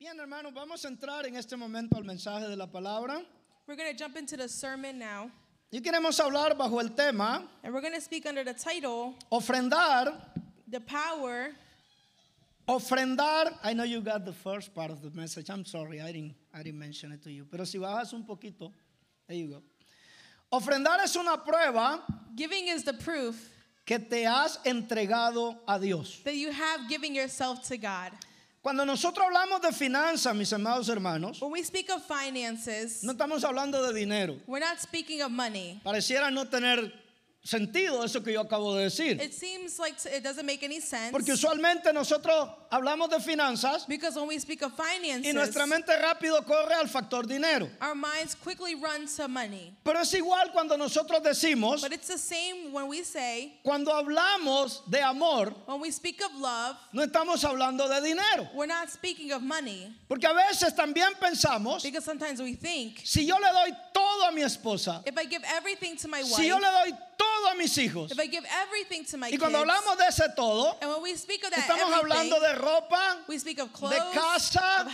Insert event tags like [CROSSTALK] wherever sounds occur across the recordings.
Bien, hermanos, vamos a entrar en este momento al mensaje de la palabra. We're going to jump into the sermon now, Y queremos hablar bajo el tema and we're going to speak under the title ofrendar, The Power. ofrendar. I know you got the first part of the message. I'm sorry, I didn't, I didn't mention it to you. Pero si bajas un poquito, there you go. Ofrendar es una prueba Giving is the proof que te has entregado a Dios. that you have given yourself to God. Cuando nosotros hablamos de finanzas, mis amados hermanos, When we speak of finances, no estamos hablando de dinero. we're not speaking of money. Pareciera no tener sentido eso que yo acabo de decir. It seems like it doesn't make any sense Porque usualmente nosotros hablamos de finanzas because when we speak of y finances, nuestra mente rápido corre al factor dinero. our minds quickly run to money. Pero es igual cuando nosotros decimos, But it's the same when we say, cuando hablamos de amor, when we speak of love, no estamos hablando de dinero. we're not speaking of money Porque a veces también pensamos, because sometimes we think, si yo le doy todo a mi esposa, if I give everything to my si yo wife, le doy todo a mis hijos, if I give everything to my y kids, cuando hablamos de ese todo, estamos hablando de ropa, we speak of de casa,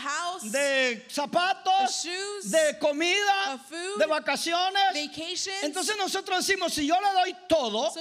de zapatos, de comida, de vacaciones. vacations. Entonces nosotros decimos, si yo le doy todo,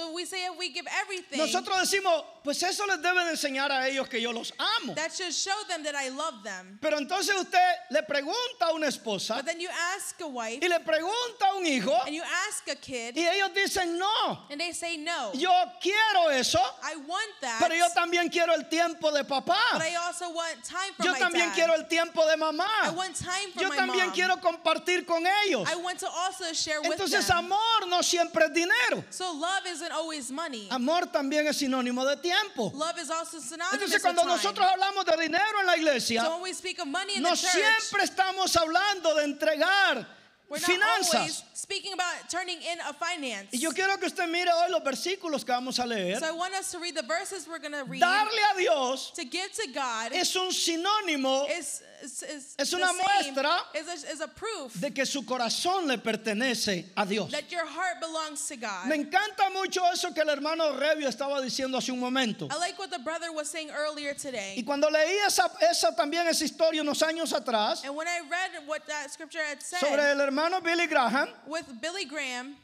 nosotros decimos, pues eso les debe de enseñar a ellos que yo los amo. that should show them that I love them. Pero entonces usted le pregunta a una esposa But then you ask a wife y le pregunta a un hijo and you ask a kid, y ellos dicen, no, and they say no. yo quiero eso, I want that, pero yo también quiero el tiempo de papá. but I also want time from Yo my también dad. quiero el tiempo de I mamá. want time from Yo my también mom. quiero compartir con ellos. I want to also share with Entonces them. amor no siempre es dinero. So love isn't always money. Amor también es sinónimo de tiempo. Love is also synonymous Entonces cuando nosotros hablamos de dinero en la iglesia, no siempre estamos hablando de entregar we're not always finanzas. speaking about turning in a finance. Y yo quiero que usted mire hoy los versículos que vamos a leer. so I want us to read the verses we're going to read. Darle a Dios to give to God es un sinónimo is, is, is es una muestra is a, proof de que su corazón le pertenece a Dios. that your heart belongs to God. Me encanta mucho eso que el hermano Revio estaba diciendo hace un momento. I like what the brother was saying earlier Y today. cuando leí esa, esa también esa historia unos años atrás And when I read what that scripture had said sobre el hermano Billy Graham, with Billy Graham,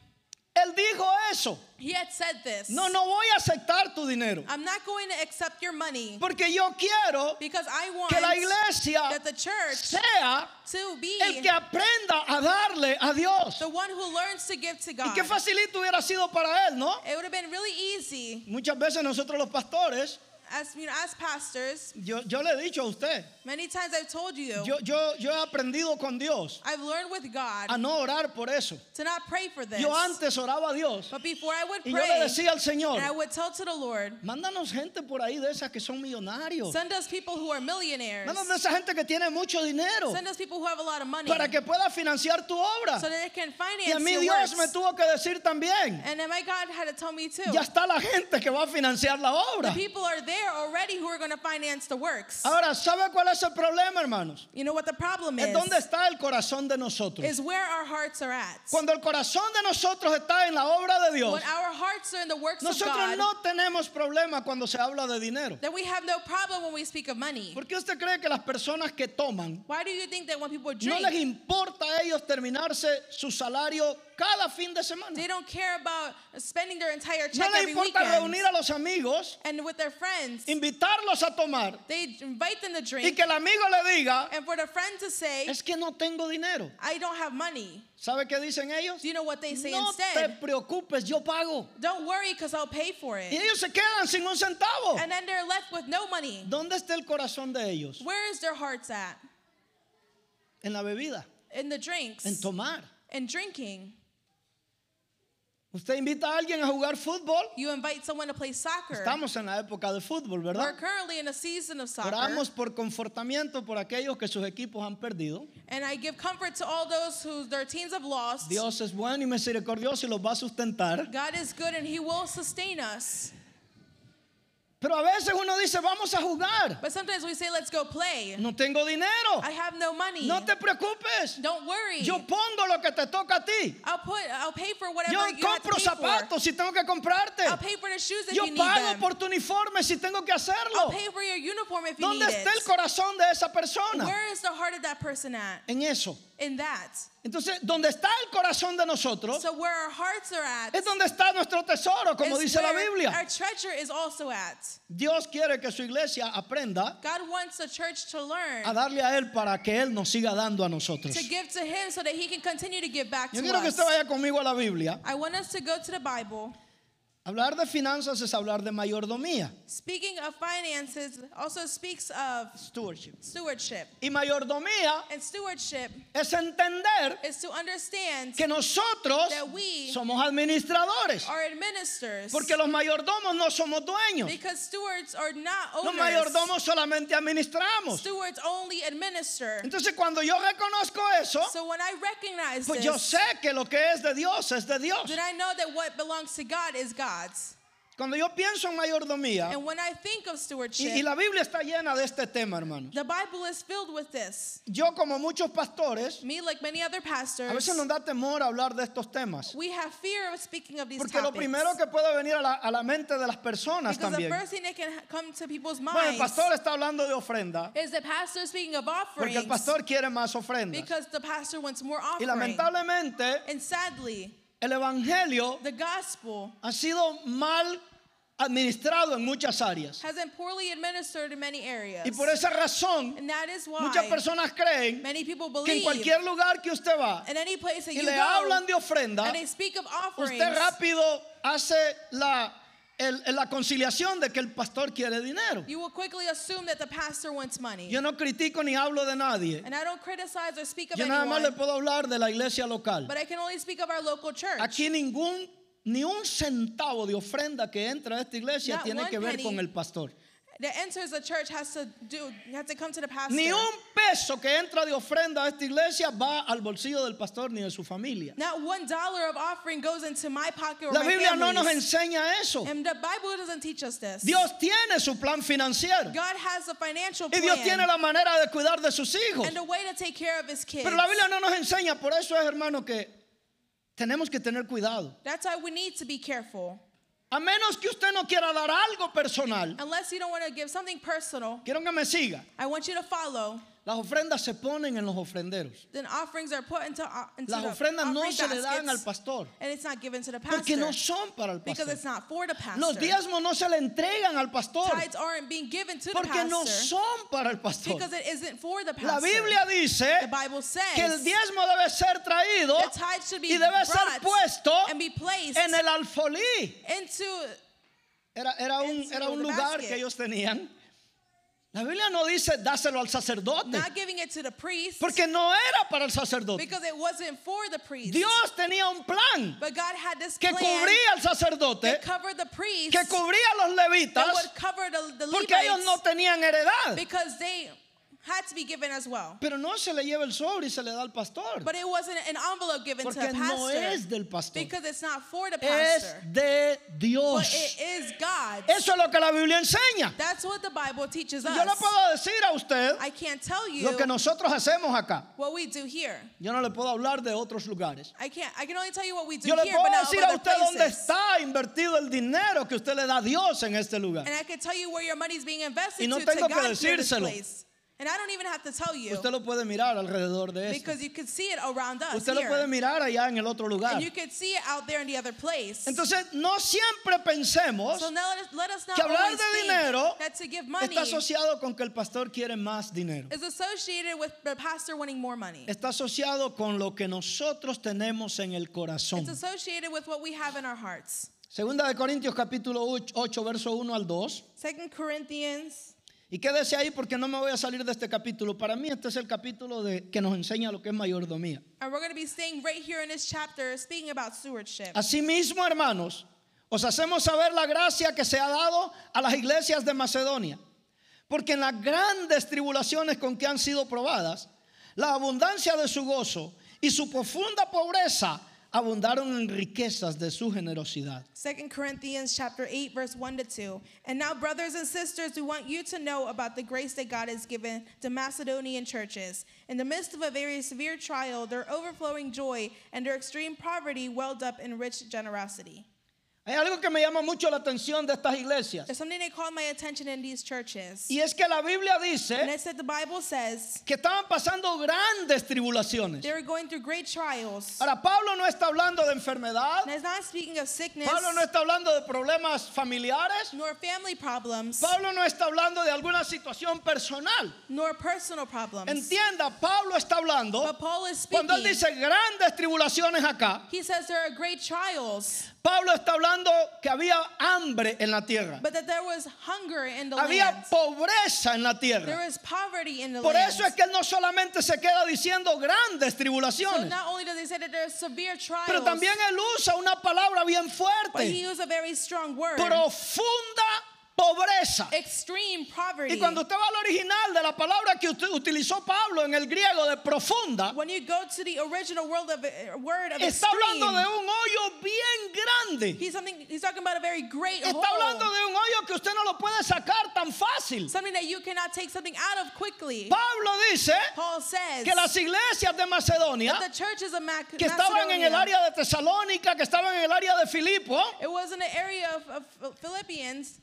él dijo eso. he had said this. No, no voy a aceptar tu dinero. I'm not going to accept your money Porque yo quiero because I want que la iglesia that the church sea to be el que aprenda a darle a Dios. the one who learns to give to Y God. qué facilito hubiera sido para él, ¿no? It would have been really easy Muchas veces nosotros los pastores, as you know, as pastors. yo, yo le he dicho a usted, Many times I've told you, yo, yo, yo he aprendido con Dios I've learned with God a no orar por eso. to not pray for this. Yo antes oraba a Dios But before I would y yo le pray, decía al Señor, and I would tell to the Lord, mándanos gente por ahí de esas que son millonarios. send us people who are millionaires. Mándanos de esa gente que tiene mucho dinero Send us people who have a lot of money para que pueda financiar tu obra. so that they can finance Y a mí Dios works. me tuvo que decir también, And then my God had to tell me too. ya está la gente que va a financiar la The obra. people are there already who are going to finance the works. Ahora, ¿sabe cuál es el problema, hermanos? You know what the problem Es is? dónde está el corazón de nosotros. Is where our hearts are at. Cuando el corazón de nosotros está en la obra de Dios, When our hearts are in the works of nosotros God, no tenemos problema cuando se habla de dinero. then we have no problem when we speak of money. ¿Por qué usted cree que las personas que toman Why do you think that when people no drink, les importa a ellos terminarse su salario cada fin de semana? they don't care about spending their entire No check les every importa weekend? reunir a los amigos, And with their friends, invitarlos a tomar they invite them to y drink, que el amigo le diga, and for the friend to say, es que no tengo dinero. I don't have money. ¿Sabe qué dicen ellos? Do you know what they say No te instead? preocupes, yo pago. Don't worry because I'll pay for Y it. ellos se quedan sin un centavo. And then they're left with no money. ¿Dónde está el corazón de ellos? Where is their hearts at? En la bebida, In the drinks, en tomar. in drinking. Usted invita a alguien a jugar fútbol. You invite someone to play soccer. Estamos en la época de fútbol, We're ¿verdad? currently in a season of soccer. Oramos por confortamiento por aquellos que sus equipos han perdido. And I give comfort to all those who their teams have lost. Dios es bueno y misericordioso y los va a sustentar. God is good and He will sustain us. Pero a veces uno dice, vamos a jugar. But sometimes we say, let's go play. No tengo dinero. I have no money. No te preocupes. Don't worry. Yo pongo lo que te toca a ti. I'll put I'll pay for whatever Yo you have to compro for. zapatos si tengo que comprarte. I'll pay for the shoes if Yo you need pago them. por tu uniforme si tengo que I'll hacerlo. pay for your uniform if you ¿Dónde need está el corazón de esa persona? Where is the heart of that person at? En eso. In that. Entonces, donde está el corazón de nosotros So where our hearts are at es donde está nuestro tesoro, como dice la Biblia. Our treasure is also at. Dios quiere que su iglesia aprenda God wants the church to learn a darle a Él para que Él nos siga dando a nosotros. to give to him so that he can continue to give back Yo to quiero que us. usted vaya conmigo a la Biblia. I want us to go to the Bible. Hablar de finanzas es hablar de mayordomía, Speaking of finances also speaks of stewardship. stewardship. Y mayordomía And stewardship es entender is to understand que nosotros that we somos administradores. are administrators. Porque los mayordomos no somos dueños. Because stewards are not Los owners. mayordomos solamente administramos. Stewards only administer. Entonces cuando yo reconozco eso, So when I recognize pues this, yo sé que lo que es de Dios es de Dios. then I know that what belongs to God is God's. Cuando yo pienso en mayordomía, And when I think of y, stewardship, y la Biblia está llena de este tema, hermanos. the Bible is filled with this. Yo como muchos pastores, Me, like many other a pastors, veces nos da temor hablar de estos temas. we have fear of speaking of these Porque lo primero que puede venir a la, a la mente de las personas because the también. first thing that can come to people's Bueno, el minds pastor está hablando de ofrenda, is the pastor speaking of porque offerings el pastor quiere más ofrendas. because the pastor wants more Y offering. lamentablemente, and sadly, el evangelio the gospel ha sido mal administrado en muchas áreas. has been poorly administered in many areas. Y por esa razón, and that is why muchas personas creen que en cualquier lugar que usted va y you le go hablan de ofrenda, and they speak of offerings, usted rápido hace la, el- la conciliación de que el pastor quiere dinero. you will quickly assume that the pastor wants money. Yo no critico ni hablo de nadie. and I don't criticize or speak of Yo nada más le anyone, puedo hablar de la iglesia local. but I can only speak of our local church. Aquí ningún ni un centavo de ofrenda que entra a esta iglesia Not tiene que ver penny. con el pastor. That enters the church has to do has to come to the pastor. Ni un peso que entra de ofrenda a esta iglesia va al bolsillo del pastor ni de su familia. Not one dollar of offering goes into my pocket or La Biblia no nos enseña eso. And the Bible doesn't teach us this. Dios tiene su plan financiero God has a financial y plan Dios tiene la manera de cuidar de sus hijos. and a way to take care of his kids. Pero la Biblia no nos enseña, por eso es hermano que tenemos que tener cuidado. That's why we need to be careful. A menos que usted no quiera dar algo personal, Unless you don't want to give something personal, quiero que me siga. I want you to follow. Las ofrendas se ponen en los ofrenderos. Then offerings are put into, uh, into Las the ofrendas no se le dan al pastor and it's not given to the pastor porque no son para el because pastor. it's not for the pastor. Los diezmos no se le entregan al pastor aren't being given to the porque pastor no son para el pastor. because it isn't for the pastor. La Biblia the dice Bible says que el diezmo debe ser traído the tithe should be y debe ser puesto and be placed en el alfolí. into Era, era un, into era un the lugar basket. que ellos tenían. La Biblia no dice dáselo al sacerdote not giving it to the priest porque no era para el sacerdote. because it wasn't for the priest. Dios tenía un plan but God had this que plan cubría al sacerdote, that covered the priest que cubría a los that levitas would cover the, the porque ellos no tenían heredad. because they had to be given as well. Pero no se le lleva el sobre y se le da al pastor. But it wasn't an envelope given to Porque a no pastor es del pastor. because it's not for the Es pastor. de But Dios. it is God. Eso es lo que la Biblia enseña. That's what the Bible teaches us. Yo le puedo decir a usted I can't tell you lo que nosotros hacemos acá. what we do here. Yo no le puedo hablar de otros lugares. I can't. I can only tell you what we do Yo le here, puedo but not of decir a usted dónde places. está invertido el dinero que usted le da a Dios en este lugar. And I can tell you where your money is being invested Y no to, tengo to que God this decírselo. place. And I don't even have to tell you Usted lo puede mirar alrededor de esto. because you can see it around us Usted lo puede mirar allá en el otro lugar. and you can see it out there in the other place. Entonces, no siempre pensemos so now let us, let us not que hablar de dinero that to give money está asociado con que el pastor quiere más dinero. is associated with the pastor wanting more money. Está asociado con lo que nosotros tenemos en el corazón. It's associated with what we have in our hearts. Segunda de Corintios capítulo 8, verso 1 al 2. Second Corinthians Y quédese ahí porque no me voy a salir de este capítulo. Para mí este es el capítulo de, que nos enseña lo que es mayordomía. And we're going to be staying right here in this chapter speaking about stewardship. Asimismo, hermanos, os hacemos saber la gracia que se ha dado a las iglesias de Macedonia. Porque en las grandes tribulaciones con que han sido probadas, la abundancia de su gozo y su profunda pobreza abundaron en riquezas de su generosidad. 2 Corinthians chapter 8 verse 1 to 2. And now brothers and sisters, we want you to know about the grace that God has given to Macedonian churches. In the midst of a very severe trial, their overflowing joy and their extreme poverty welled up in rich generosity. Hay algo que me llama mucho la atención de estas iglesias. There's something that called my attention in these churches. Y es que la Biblia And dice the Bible says que estaban pasando grandes tribulaciones. they were going through great trials. Ahora, Pablo no está hablando de enfermedad. And it's not speaking of sickness Pablo no está hablando de problemas familiares. nor family problems Pablo no está hablando de alguna situación personal. nor personal problems. Entienda, Pablo está hablando, But Paul is cuando él speaking. dice grandes tribulaciones acá, He says there are great trials, Pablo está hablando que había hambre en la tierra. but that there was hunger in the Había pobreza en la There tierra. was poverty in the Por eso es que él no solamente se queda diciendo grandes tribulaciones, pero también él usa una palabra bien fuerte, profunda pobreza. extreme poverty. Y cuando usted va al original de la palabra que ut- utilizó Pablo en el griego de profunda, when you go to the original word of, uh, word of está hablando extreme, de un hoyo bien grande. he's, talking about a very great Está hole. hablando de un hoyo que usted no lo puede sacar tan fácil. Something that you cannot take something out of quickly. Pablo dice Paul says que las iglesias de Macedonia, that the churches of Mac- que estaban en el Macedonia, área de Tesalónica, que estaban en el área de Filipo, it was in the area of, of Philippians,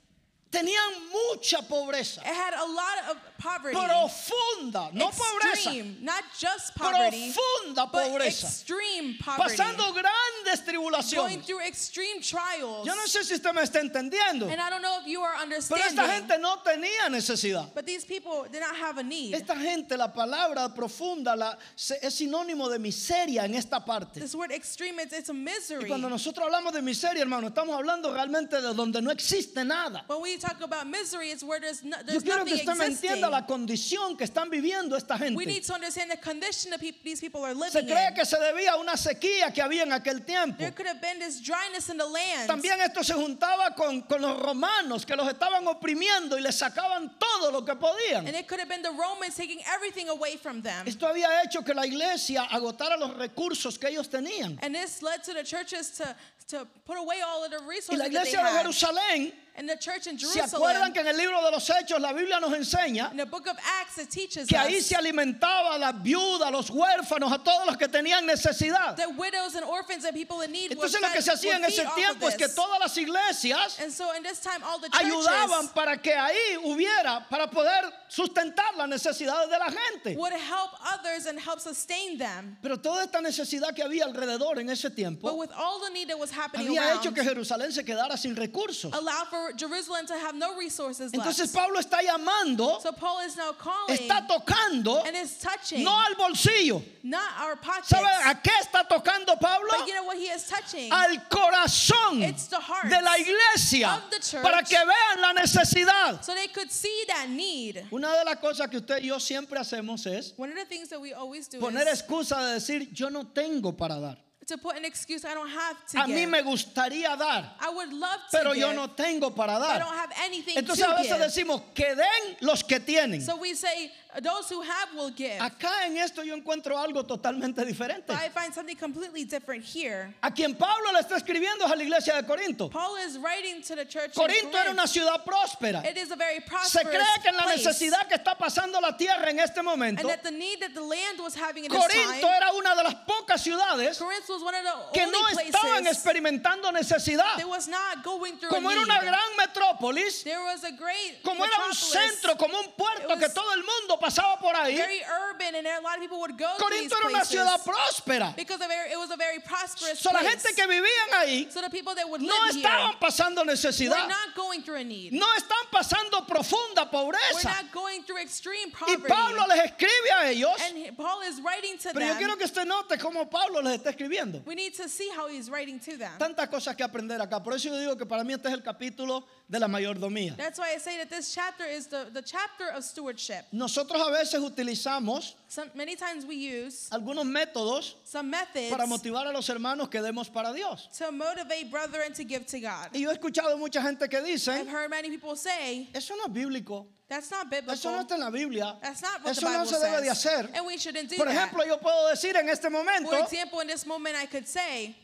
tenían mucha pobreza. it had a lot of poverty. Profunda, no pobreza. extreme, not just poverty, Profunda but pobreza. extreme poverty. Pasando grandes going tribulaciones. through extreme trials. Yo no sé si usted me está entendiendo, and I don't know if you are pero understanding. esta gente no tenía necesidad. but these people did not have a need. Esta gente, la palabra profunda la- es sinónimo de miseria en esta parte. this word extreme, it's, it's a Y misery. cuando nosotros hablamos de miseria, hermano, estamos hablando realmente de donde no existe nada. when we talk about misery, it's where there's, no, Yo quiero que nothing usted me existing. entienda la condición que están viviendo esta we gente. need to understand the condition that peop- these people are Se living cree in. que se debía a una sequía que había en aquel tiempo. There could have been this dryness in the land. También esto se juntaba con, con los romanos que los estaban oprimiendo y les sacaban todo lo que podían. and it could have been the Romans taking everything away from them. Esto había hecho que la iglesia agotara los recursos que ellos tenían. And this led to the churches to, to put away all of the Y resources la that they iglesia de had. Jerusalén, And the church in ¿se acuerdan Jerusalem, que en el libro de los Hechos la Biblia nos enseña in the book of Acts, it teaches que ahí us se alimentaba a las viudas, los huérfanos, a todos los que tenían necesidad? that widows and orphans and people in need were Entonces lo que se hacía en ese tiempo es que todas las iglesias And so in this time, all the churches ayudaban para que ahí hubiera, para poder sustentar las necesidades de la gente. would help others and help sustain them. Pero toda esta necesidad que había alrededor en ese But tiempo with all the need that was happening había around, hecho que Jerusalén se quedara sin recursos. allowed for Jerusalem to have no resources Entonces. Pablo está llamando, So Paul is now calling está tocando, and is touching no al bolsillo. not our pockets, ¿Sabe a qué está tocando Pablo? but you know what he is touching? Al corazón It's the heart de la iglesia of the church. para que vean la necesidad. so they could see that need. Una de las cosas que usted y yo siempre hacemos es One of the things that we always do poner is excusa de decir yo no tengo para dar. To put an excuse. I don't have to A mí give. me gustaría dar, I would love to pero give, yo no tengo para but I dar. don't have anything Entonces a to veces give. decimos que den los que tienen. So we say, those who have will give. Acá en esto yo encuentro algo totalmente diferente. But I find something completely different here. A quien Pablo le está escribiendo es a la iglesia de Corinto. Paul is writing to the church in Corinto era una ciudad próspera. It is a very Se prosperous cree que en la place. necesidad que está pasando la tierra en este momento, and that the need that the land was having in this Corinto time, era una de las pocas ciudades Corinth was one of the que no estaban experimentando necesidad. that was not going through Como a era need. una gran metrópolis, there was a great como era un centro, como un puerto que todo el mundo pasaba por ahí, very urban, and a lot of people would go to these Corinto era una places ciudad próspera. because of very, it was a very prosperous So, la gente que vivían ahí so the people that would no estaban pasando were necesidad, not going through a need. no están pasando profunda We're pobreza. not going through extreme Y poverty. Pablo les escribe a ellos, and he- Paul is writing to pero yo quiero que usted note cómo Pablo les está escribiendo. we need to see how he's writing to them. Tantas cosas que aprender acá. Por eso yo digo que para mí este es el capítulo de la mayordomía. That's why I say that this chapter is the, the chapter of stewardship. Nosotros a veces utilizamos Some, many times we use algunos métodos some methods para motivar a los hermanos que demos para Dios. to motivate brethren to give to God. Y yo he escuchado mucha gente que I've dice, heard many people say eso no es bíblico, that's not eso no biblical. está en la Biblia, That's not what eso the no Bible se debe de hacer. And we shouldn't do Por that. ejemplo, yo puedo decir en este momento, For example, in this moment, I could say,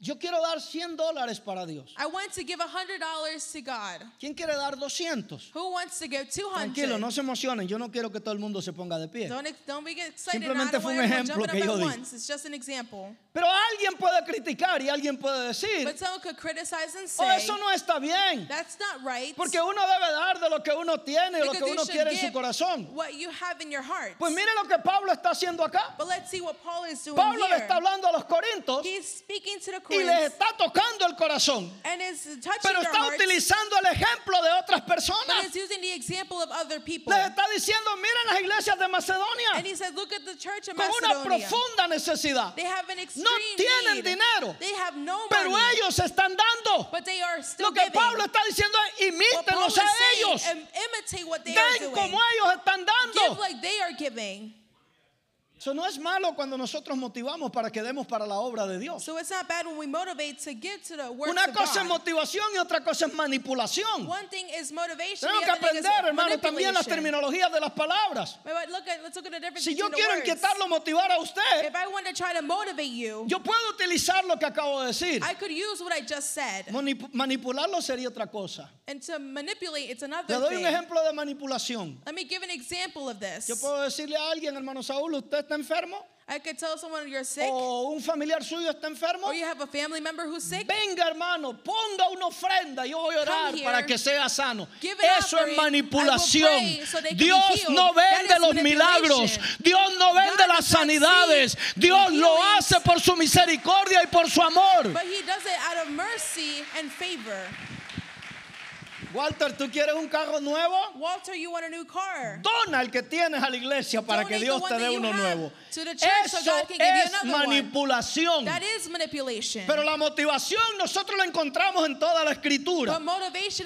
yo quiero dar 100 dólares para Dios. I want to give $100 to God. ¿Quién quiere dar 200? Who wants to give 200 Tranquilo, no se emocionen. Yo no quiero que todo el mundo se ponga de pie. Don't, be excited. Simplemente fue un ejemplo que yo di. It's just an example. Pero alguien puede criticar y alguien puede decir, But someone could criticize and oh, say, eso no está bien. that's not right. Porque uno debe dar de lo que uno tiene y lo que uno quiere en su corazón. what you have in your heart. Pues mire lo que Pablo está haciendo acá. but let's see what Paul is doing Pablo le está hablando a los corintos He's speaking to the y les está tocando el corazón. and is touching Pero está utilizando el ejemplo de otras personas. is using the example of other people. Les está diciendo, miren las iglesias de Macedonia And he said, look at the church of con una profunda necesidad. They have an extreme No tienen dinero, They have no pero money. ellos están dando. but they are still Lo que giving. Pablo está diciendo es, is a ellos. Den como ellos están dando. Eso no es malo cuando nosotros motivamos para que demos para la obra de Dios. So it's not bad when we motivate to give to the works Una of cosa es motivación y otra cosa es manipulación. One thing is motivation. Tenemos the que other thing is aprender, hermano, también las manipulation. terminologías de las palabras. Wait, look at, let's look at the difference Si yo between quiero words. inquietarlo, motivar a usted, If I want to try to motivate you, yo puedo utilizar lo que acabo de decir. I could use what I just said. Manip- manipularlo sería otra cosa. And to manipulate, it's another Le doy thing. un ejemplo de manipulación. Let me give an example of this. Yo puedo decirle a alguien, hermano Saúl, ¿usted está enfermo? I could tell someone you're sick, ¿O un familiar suyo está enfermo? or you have a family member who's sick. Venga, hermano, ponga una ofrenda. Yo voy a orar para que sea sano. Eso es manipulación. so Dios no vende los milagros. Dios no vende God las sanidades. Dios lo hace por su misericordia y por su amor. But he does it out of mercy and favor. Walter, ¿tú quieres un carro nuevo? Walter, you want a new car. Dona el que tienes a la iglesia para que Donate the Dios te dé uno nuevo. to the church so Eso God can give you es manipulación. That is manipulation. Pero la motivación nosotros la encontramos en toda la escritura.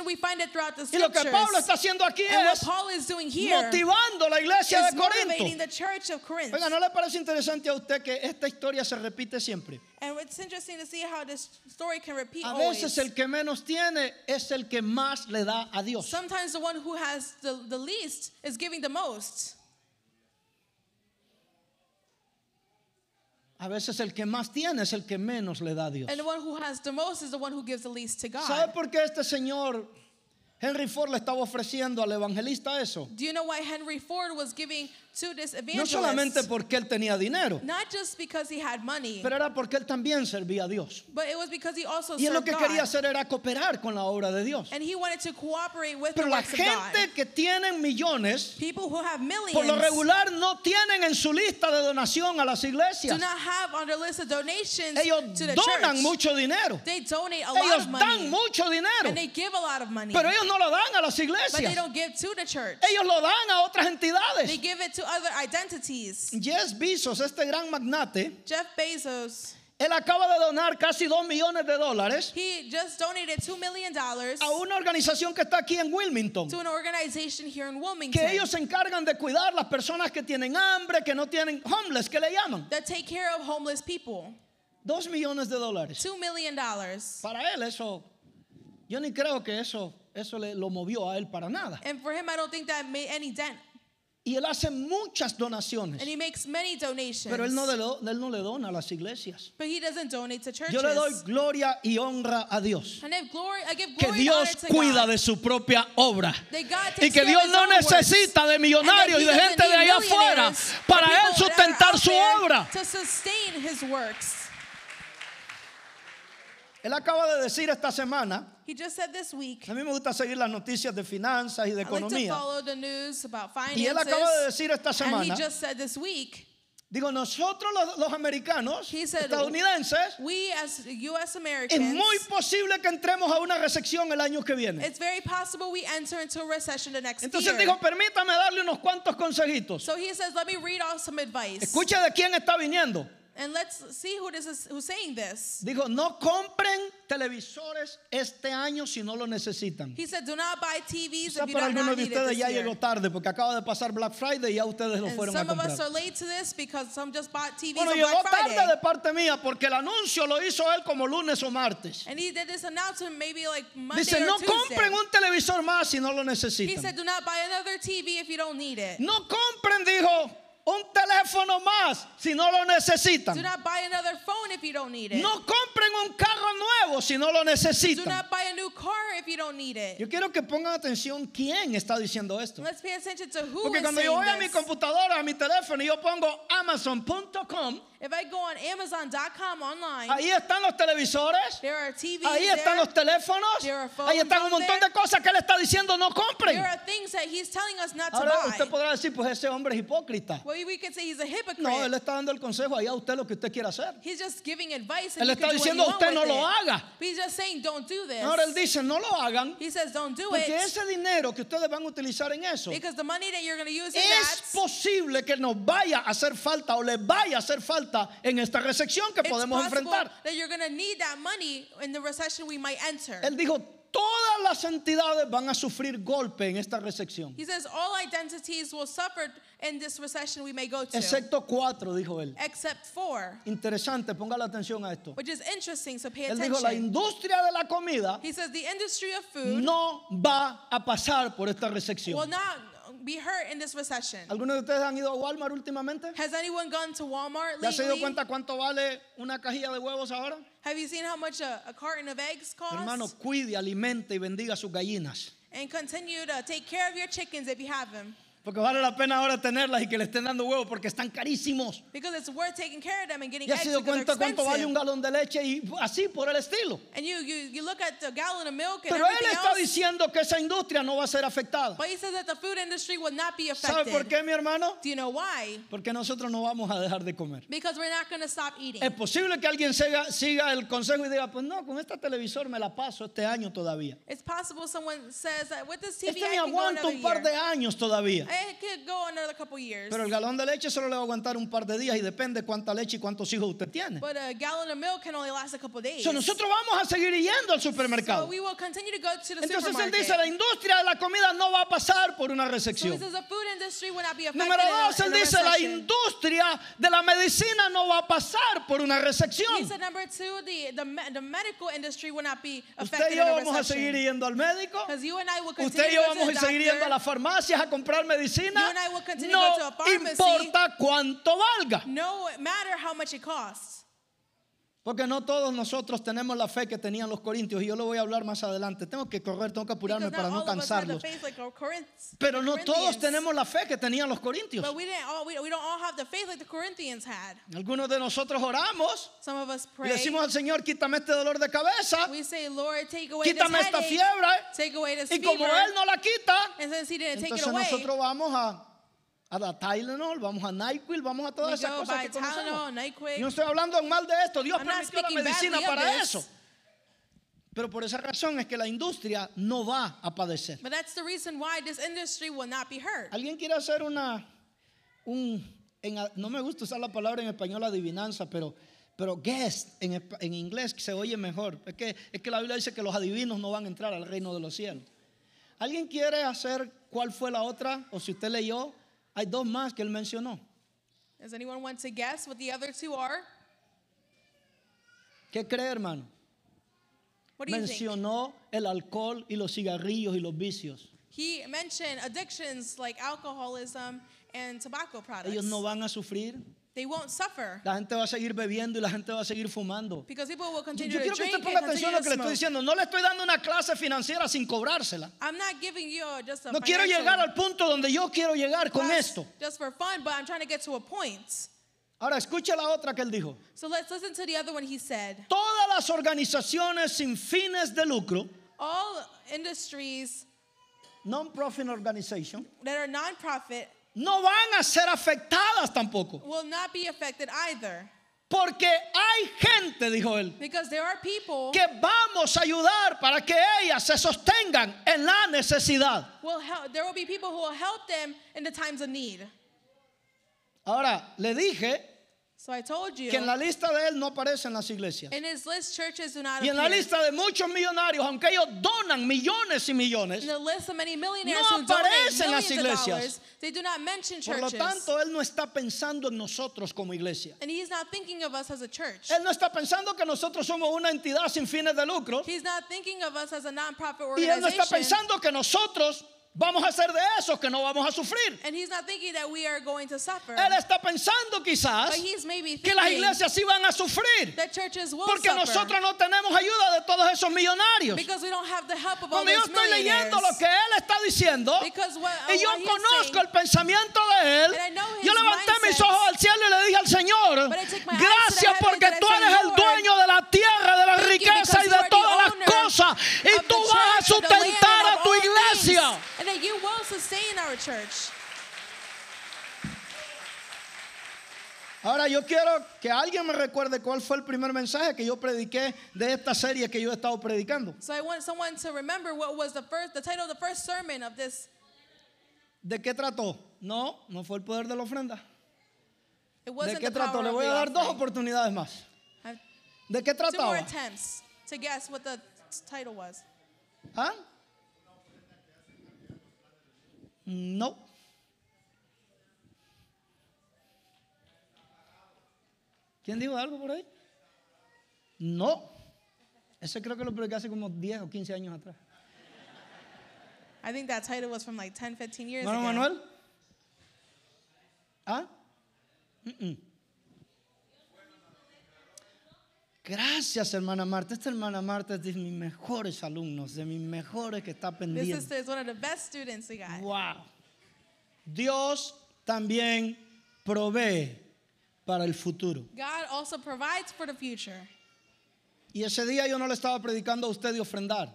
we find it throughout the Y lo que Pablo está haciendo aquí and es Paul is doing here motivando la iglesia de motivating Corinto. the church of Corinth. Oiga, ¿no le parece interesante a usted que esta historia se repite siempre? And it's interesting to see how this story can repeat A always. el que menos tiene es el que más le da a Dios. Sometimes the one who has the, the least is giving the most. A veces el que más tiene es el que menos le da a Dios. And the one who has the most is the one who gives the least to God. ¿Sabe por qué este señor Henry Ford le estaba ofreciendo al evangelista eso? Do you know why Henry Ford was giving to this No solamente porque él tenía dinero, Not just because he had money, pero era porque él también servía a Dios. but it was because he also Y él lo served que God. quería hacer era cooperar con la obra de Dios. And he wanted to cooperate with Pero the la works of God. gente que tienen millones, People who have millions por lo regular no tienen en su lista de donación a las do iglesias. not have on their list of donations Ellos to the donan church. mucho dinero. They donate a Ellos lot of money. dan mucho dinero. and they give a lot of money. Pero ellos no lo dan a las but they iglesias. don't give to the church. Ellos lo dan a otras entidades. They give it to other identities. Jeff Bezos, este gran magnate, Jeff Bezos, él acaba de donar casi 2 millones de dólares he just donated $2 million a una organización que está aquí en Wilmington. to an organization here in Wilmington Que ellos se encargan de cuidar las personas que tienen hambre, que no tienen homeless, que le llaman. that take care of homeless people. 2 millones de dólares. $2 million. Para él eso, yo ni creo que eso, eso le, lo movió a él para nada. And for him, I don't think that made any dent. Y él hace muchas donaciones, And he makes many donations. pero él no, le, él no le dona a las iglesias. but he doesn't donate to churches. Yo le doy gloria y honra a Dios. and I, glory, I give Que glory honor Dios cuida God. de su propia obra. That God Y que Dios no necesita de millonarios y de gente de allá afuera para él sustentar su obra. To sustain his works. Él acaba de decir esta semana, He just said this week. a mí me gusta seguir las noticias de finanzas y de I like to economía. follow the news about finances. Y él acaba de decir esta and he semana, just said this week, digo, nosotros los, los americanos, He said, estadounidenses, we as U.S. es Americans, muy posible que entremos a una recesión el año que viene. it's very possible we enter into a recession the next Entonces year. dijo, permítame darle unos cuantos consejitos. so he says, let me read off some advice. Escuche de quién está viniendo. And let's see who this is who's saying this. Dijo, no compren televisores este año si no lo necesitan. He said, do not buy TVs Quizá if you para do algunos not de need it ustedes this ya year. llegó tarde porque acaba de pasar Black Friday y ya ustedes lo And fueron a some of us comprar. are late to this because some just bought TVs Bueno, on llegó Black Friday. tarde de parte mía porque el anuncio lo hizo él como lunes o martes. And he did this announcement maybe like Monday Dice, or no Tuesday. compren un televisor más si no lo He necesitan. said, do not buy another TV if you don't need it. No compren, dijo, teléfono más si no lo necesitan. Do not buy another phone if you don't need it. No compren un carro nuevo si no lo Do necesitan. not buy a new car if you don't need it. Yo quiero que pongan atención quién está diciendo esto. Let's pay attention to who Porque is cuando yo voy a mi this. computadora, a mi teléfono y yo pongo amazon.com, If I go on Amazon.com online, ahí están los televisores, there are TVs ahí there. están los teléfonos, There are ahí están un on montón there. de cosas que él está diciendo no compren. There are things that he's telling us not to Ahora buy. usted podrá decir, pues ese hombre es hipócrita. Well, we could say he's a hypocrite. No, él está dando el consejo ahí a usted lo que usted quiera hacer. He's just giving advice and Él está diciendo, "Usted no lo it." haga. But he's just saying, don't do this. Ahora él dice, no lo hagan, he says, don't do porque it. ese dinero que ustedes van a utilizar en eso Because the money that you're going to use es that, posible que nos vaya a hacer falta o les vaya a hacer falta en esta recepción que it's podemos enfrentar. that you're going to need that money in the recession we might enter. Él dijo, todas las entidades van a sufrir golpe en esta recepción, he says, all identities will suffer in this recession we may go to, excepto cuatro, dijo él. except four, Interesante, ponga la atención a esto. which is interesting, so pay Él dijo, la attention. industria de la comida He says, the industry of food no va a pasar por esta will not be hurt in this recession. ¿Algunos de ustedes han ido a Walmart últimamente? Has anyone gone to Walmart ¿Ya se dio lately? cuenta cuánto vale una cajilla de huevos ahora? Have you seen how much a, a carton of eggs costs? Hermano, cuide, alimente y bendiga sus gallinas. and continue to take care of your chickens if you have them. Porque vale la pena ahora tenerlas y que le estén dando huevos porque están carísimos. Because it's worth taking care of them and getting ¿Ya se dio cuenta cuánto vale un galón de leche y así por el estilo? And you, you, you look at the gallon of milk and Pero él está else. diciendo que esa industria no va a ser afectada. But he says that the food industry will not be ¿Sabe affected. por qué, mi hermano? Do you know why? Porque nosotros no vamos a dejar de comer. Because we're not going to stop eating. Es posible que alguien siga, siga el consejo y diga, pues no, con este televisor me la paso este año todavía. It's possible someone says that with this TV Este I me another un par de años todavía. I could go another couple years. Pero el galón de leche solo le va a aguantar un par de días y depende cuánta leche y cuántos hijos usted tiene. But a gallon of milk can only last a couple days. So, nosotros vamos a seguir yendo al So supermercado. we will continue to go to the Entonces él supermarket. dice, la industria de la comida no va a pasar por una so he recesión. says the food industry will not be affected Número dos, él dice, la industria de la medicina no va a pasar por una He recesión. said number two, the, the, me- the medical industry will not be Usted affected y yo vamos a seguir yendo al médico. Because you and I will Usted continue y yo vamos a seguir yendo a las farmacias a comprar medicina. You and I will continue to No go to a pharmacy. importa cuánto valga. No matter how much it costs. Porque no todos nosotros tenemos la fe que tenían los corintios y yo lo voy a hablar más adelante. Tengo que correr, tengo que apurarme para no cansarlos. like Pero no todos tenemos la fe que tenían los corintios. All we, we like. Algunos de nosotros oramos Some of us y decimos al Señor, quítame este dolor de cabeza, we say, Lord, take away quítame esta headache, fiebre. take away this Y como. Él no la quita, entonces nosotros vamos a, a la Tylenol, vamos a NyQuil, vamos a todas esas cosas que conocemos. Tylenol. Yo no estoy hablando en mal de esto, Dios I'm permitió la medicina para eso. Pero por esa razón es que la industria no va a padecer. But that's the reason why this industry will not be hurt. ¿Alguien quiere hacer una, un, en no me gusta usar la palabra en español adivinanza, pero, pero guess en, en inglés se oye mejor. Es que, es que la Biblia dice que los adivinos no van a entrar al reino de los cielos. ¿Alguien quiere hacer cuál fue la otra? O si usted leyó, hay dos más que él mencionó. Does anyone want to guess what the other two are? ¿Qué cree, hermano? What do you think? Mencionó el alcohol y los cigarrillos y los vicios. He mentioned addictions like alcoholism and tobacco products. Ellos no van a sufrir. They won't suffer La gente va a seguir bebiendo y la gente va a seguir fumando. because people will Yo, continue yo to quiero que usted ponga atención a lo que le estoy diciendo. No le estoy dando una clase financiera sin cobrársela. I'm not giving you just a No quiero llegar al punto donde yo quiero llegar con esto. just for fun, but I'm trying to get to a point. Ahora escuche la otra que él dijo. So let's listen to the other one he said. Todas las organizaciones sin fines de lucro, All industries non-profit organization, that are nonprofit no van a ser afectadas tampoco. will not be affected either Porque hay gente, dijo él, because there are people que vamos a ayudar para que ellas se sostengan en la necesidad. will help there will be people who will help them in the times of need. Ahora, le dije So I told you que en la lista de él no aparecen las iglesias. in his list churches do not Y en la lista de muchos millonarios, aunque ellos donan millones y millones, In the list of many millionaires No aparecen las iglesias. dollars, they do not mention por lo churches. tanto, él no está pensando en nosotros como iglesia. and he's not thinking of us as a church. Él no está pensando que nosotros somos una entidad sin fines de lucro. He's not thinking of us as a nonprofit Y él no organization. está pensando que nosotros vamos a ser de esos que no vamos a sufrir. And he's not thinking that we are going to suffer. Él está pensando quizás que las iglesias sí van a sufrir that churches will porque suffer nosotros no tenemos ayuda de todos esos millonarios. because we don't have the help of all Cuando yo estoy leyendo lo que él está diciendo Because what- y yo conozco saying- el pensamiento de él, yo levanté mis mindset. ojos al cielo y le dije al Señor, gracias porque tú eres el dueño de la tierra, de la riqueza y de todas las cosas y tú vas a sustentar will sustain our church. Ahora yo quiero que alguien me recuerde cuál fue el primer mensaje que yo prediqué de esta serie que yo he estado predicando. So I want someone to remember what was the first, the title of the first sermon of this. ¿De qué trató? No, no fue el poder de la ofrenda. It ¿De wasn't qué the power trató? Le voy a dar dos oportunidades más. ¿De qué Two more trataba? attempts to guess what the title was. ¿Ah? No. ¿Quién dijo algo por ahí? No. Ese creo que lo prediqué hace como 10 o 15 años atrás. I think that title was from like 10, 15 years ¿Hermano ago. Manuel? ¿Ah? Gracias, hermana Marta. Esta hermana Marta es de mis mejores alumnos, de mis mejores que está This pendiente. sister is one of the best students we got. Wow. Dios también provee para el futuro. God also provides for the future. Y ese día yo no le estaba predicando a usted de ofrendar.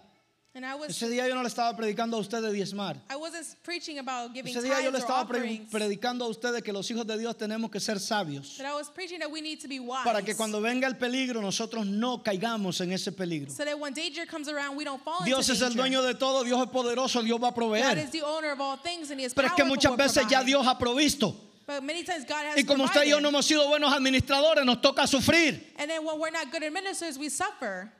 Was Ese día yo no le estaba predicando a usted de diezmar. I wasn't preaching about giving Ese día yo le estaba predicando a usted de que los hijos de Dios tenemos que ser sabios. but I was preaching that we need to be wise. Para que cuando venga el peligro nosotros no caigamos en ese peligro. so that when danger comes around, we don't fall Dios es el dueño de todo, Dios es poderoso, Dios va a proveer. Pero es que muchas veces ya. Dios ha provisto. But many times God has Y como usted y yo no hemos sido buenos administradores, nos toca sufrir. And then when we're not good administrators, we suffer.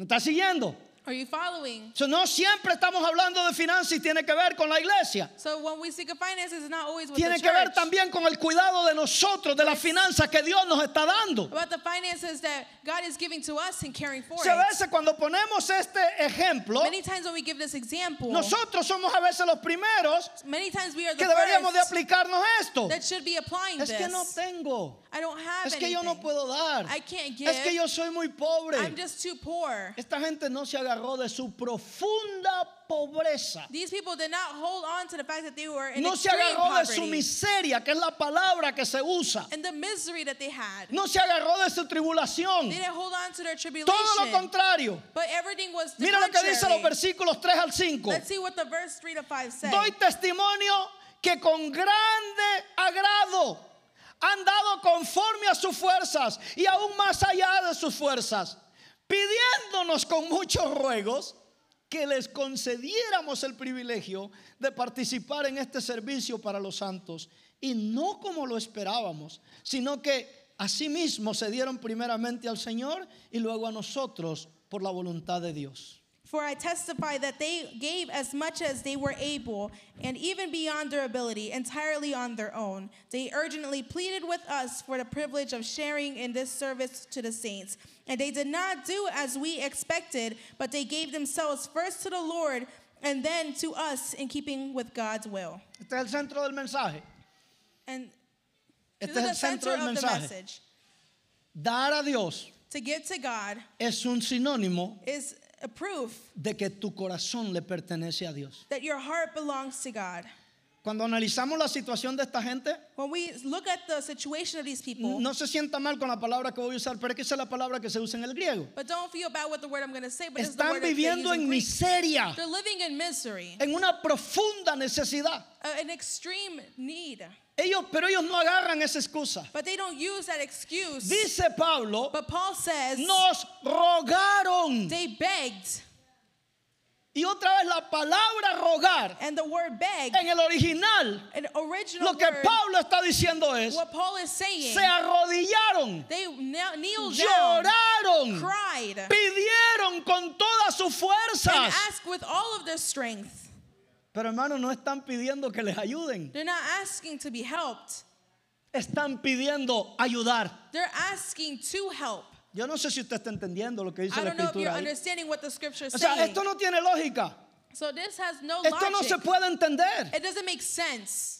¿Me está siguiendo? Are you following? So, no siempre estamos hablando de finanzas y tiene que ver con la iglesia. So when we speak of finances, it's not always with Tiene the que ver también con el cuidado de nosotros, de las finanzas que Dios nos está dando. About the finances that God is giving to us and caring for Se a veces cuando ponemos este ejemplo, Many times when we give this example, nosotros somos a veces los primeros many times we are the que deberíamos de aplicarnos esto. that should be applying Es this. que no tengo. I don't have Es que yo no anything. puedo dar. I can't give. Es que yo soy muy pobre. I'm just too poor. Esta gente no se agarró de su profunda pobreza. These people did not hold on to the fact that they were in No se agarró de su poverty miseria, que es la palabra que se usa. and the misery that they had. No se agarró de su tribulación. They didn't hold on to their tribulation. Todo lo contrario. But everything was the Mira lo que dice contrary. los versículos 3 al 5. Let's see what the verse 3 to 5 say. Doy testimonio que con grande agrado han dado conforme a sus fuerzas y aún más allá de sus fuerzas, pidiéndonos con muchos ruegos que les concediéramos el privilegio de participar en este servicio para los santos. Y no como lo esperábamos, sino que asimismo se dieron primeramente al Señor y luego a nosotros por la voluntad de Dios. For I testify that they gave as much as they were able, and even beyond their ability, entirely on their own. They urgently pleaded with us for the privilege of sharing in this service to the saints. And they did not do as we expected, but they gave themselves first to the Lord and then to us in keeping with God's will. Este es el centro del mensaje. And Este this es is el the centro center del of the mensaje. message. Dar a Dios To give to God es un sinónimo is a proof de que tu corazón le pertenece a Dios. that your heart belongs to God. Cuando analizamos la situación de esta gente, When we look at the situation of these people, no se sienta mal con la palabra que voy a usar, pero es que esa es la palabra que se usa en el griego. but don't feel bad with the word I'm going to say, but it's the Están word viviendo en Greek. miseria, They're living in misery, en una profunda necesidad. uh, an extreme need. Ellos, pero ellos no agarran esa excusa. But they don't use that excuse. Dice Pablo, But Paul says nos rogaron. they begged. Y otra vez la palabra rogar And the word beg, en el original, an original lo que word, Pablo está diciendo es, what Paul is saying, se arrodillaron, they kneel- kneeled down, lloraron, cried, pidieron con todas sus and fuerzas. asked with all of their strength. Pero hermanos, no están pidiendo que les ayuden, They're not asking to be helped. están pidiendo ayudar. They're asking to help. Yo no sé si usted está entendidiendo lo que dice I la don't know if you're escritura. ahí. understanding what the scripture is O sea, saying. esto no tiene lógica. So this has no Esto no se logic. puede entender. It doesn't make sense.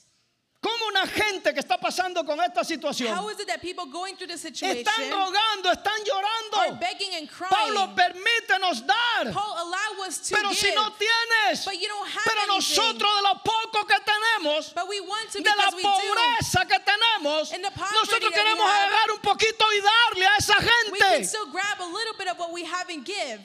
¿Cómo una gente que está pasando con esta situación How is it that people going through this situation están rogando, están are llorando? begging and crying? Pablo, permítenos dar. Paul, allow us to Pero give. si no tienes, but you don't have pero anything. nosotros de lo poco que tenemos, but we want to de la pobreza que tenemos, the nosotros queremos agarrar un poquito y darle a esa We can gente. still grab a little bit of what we have and give.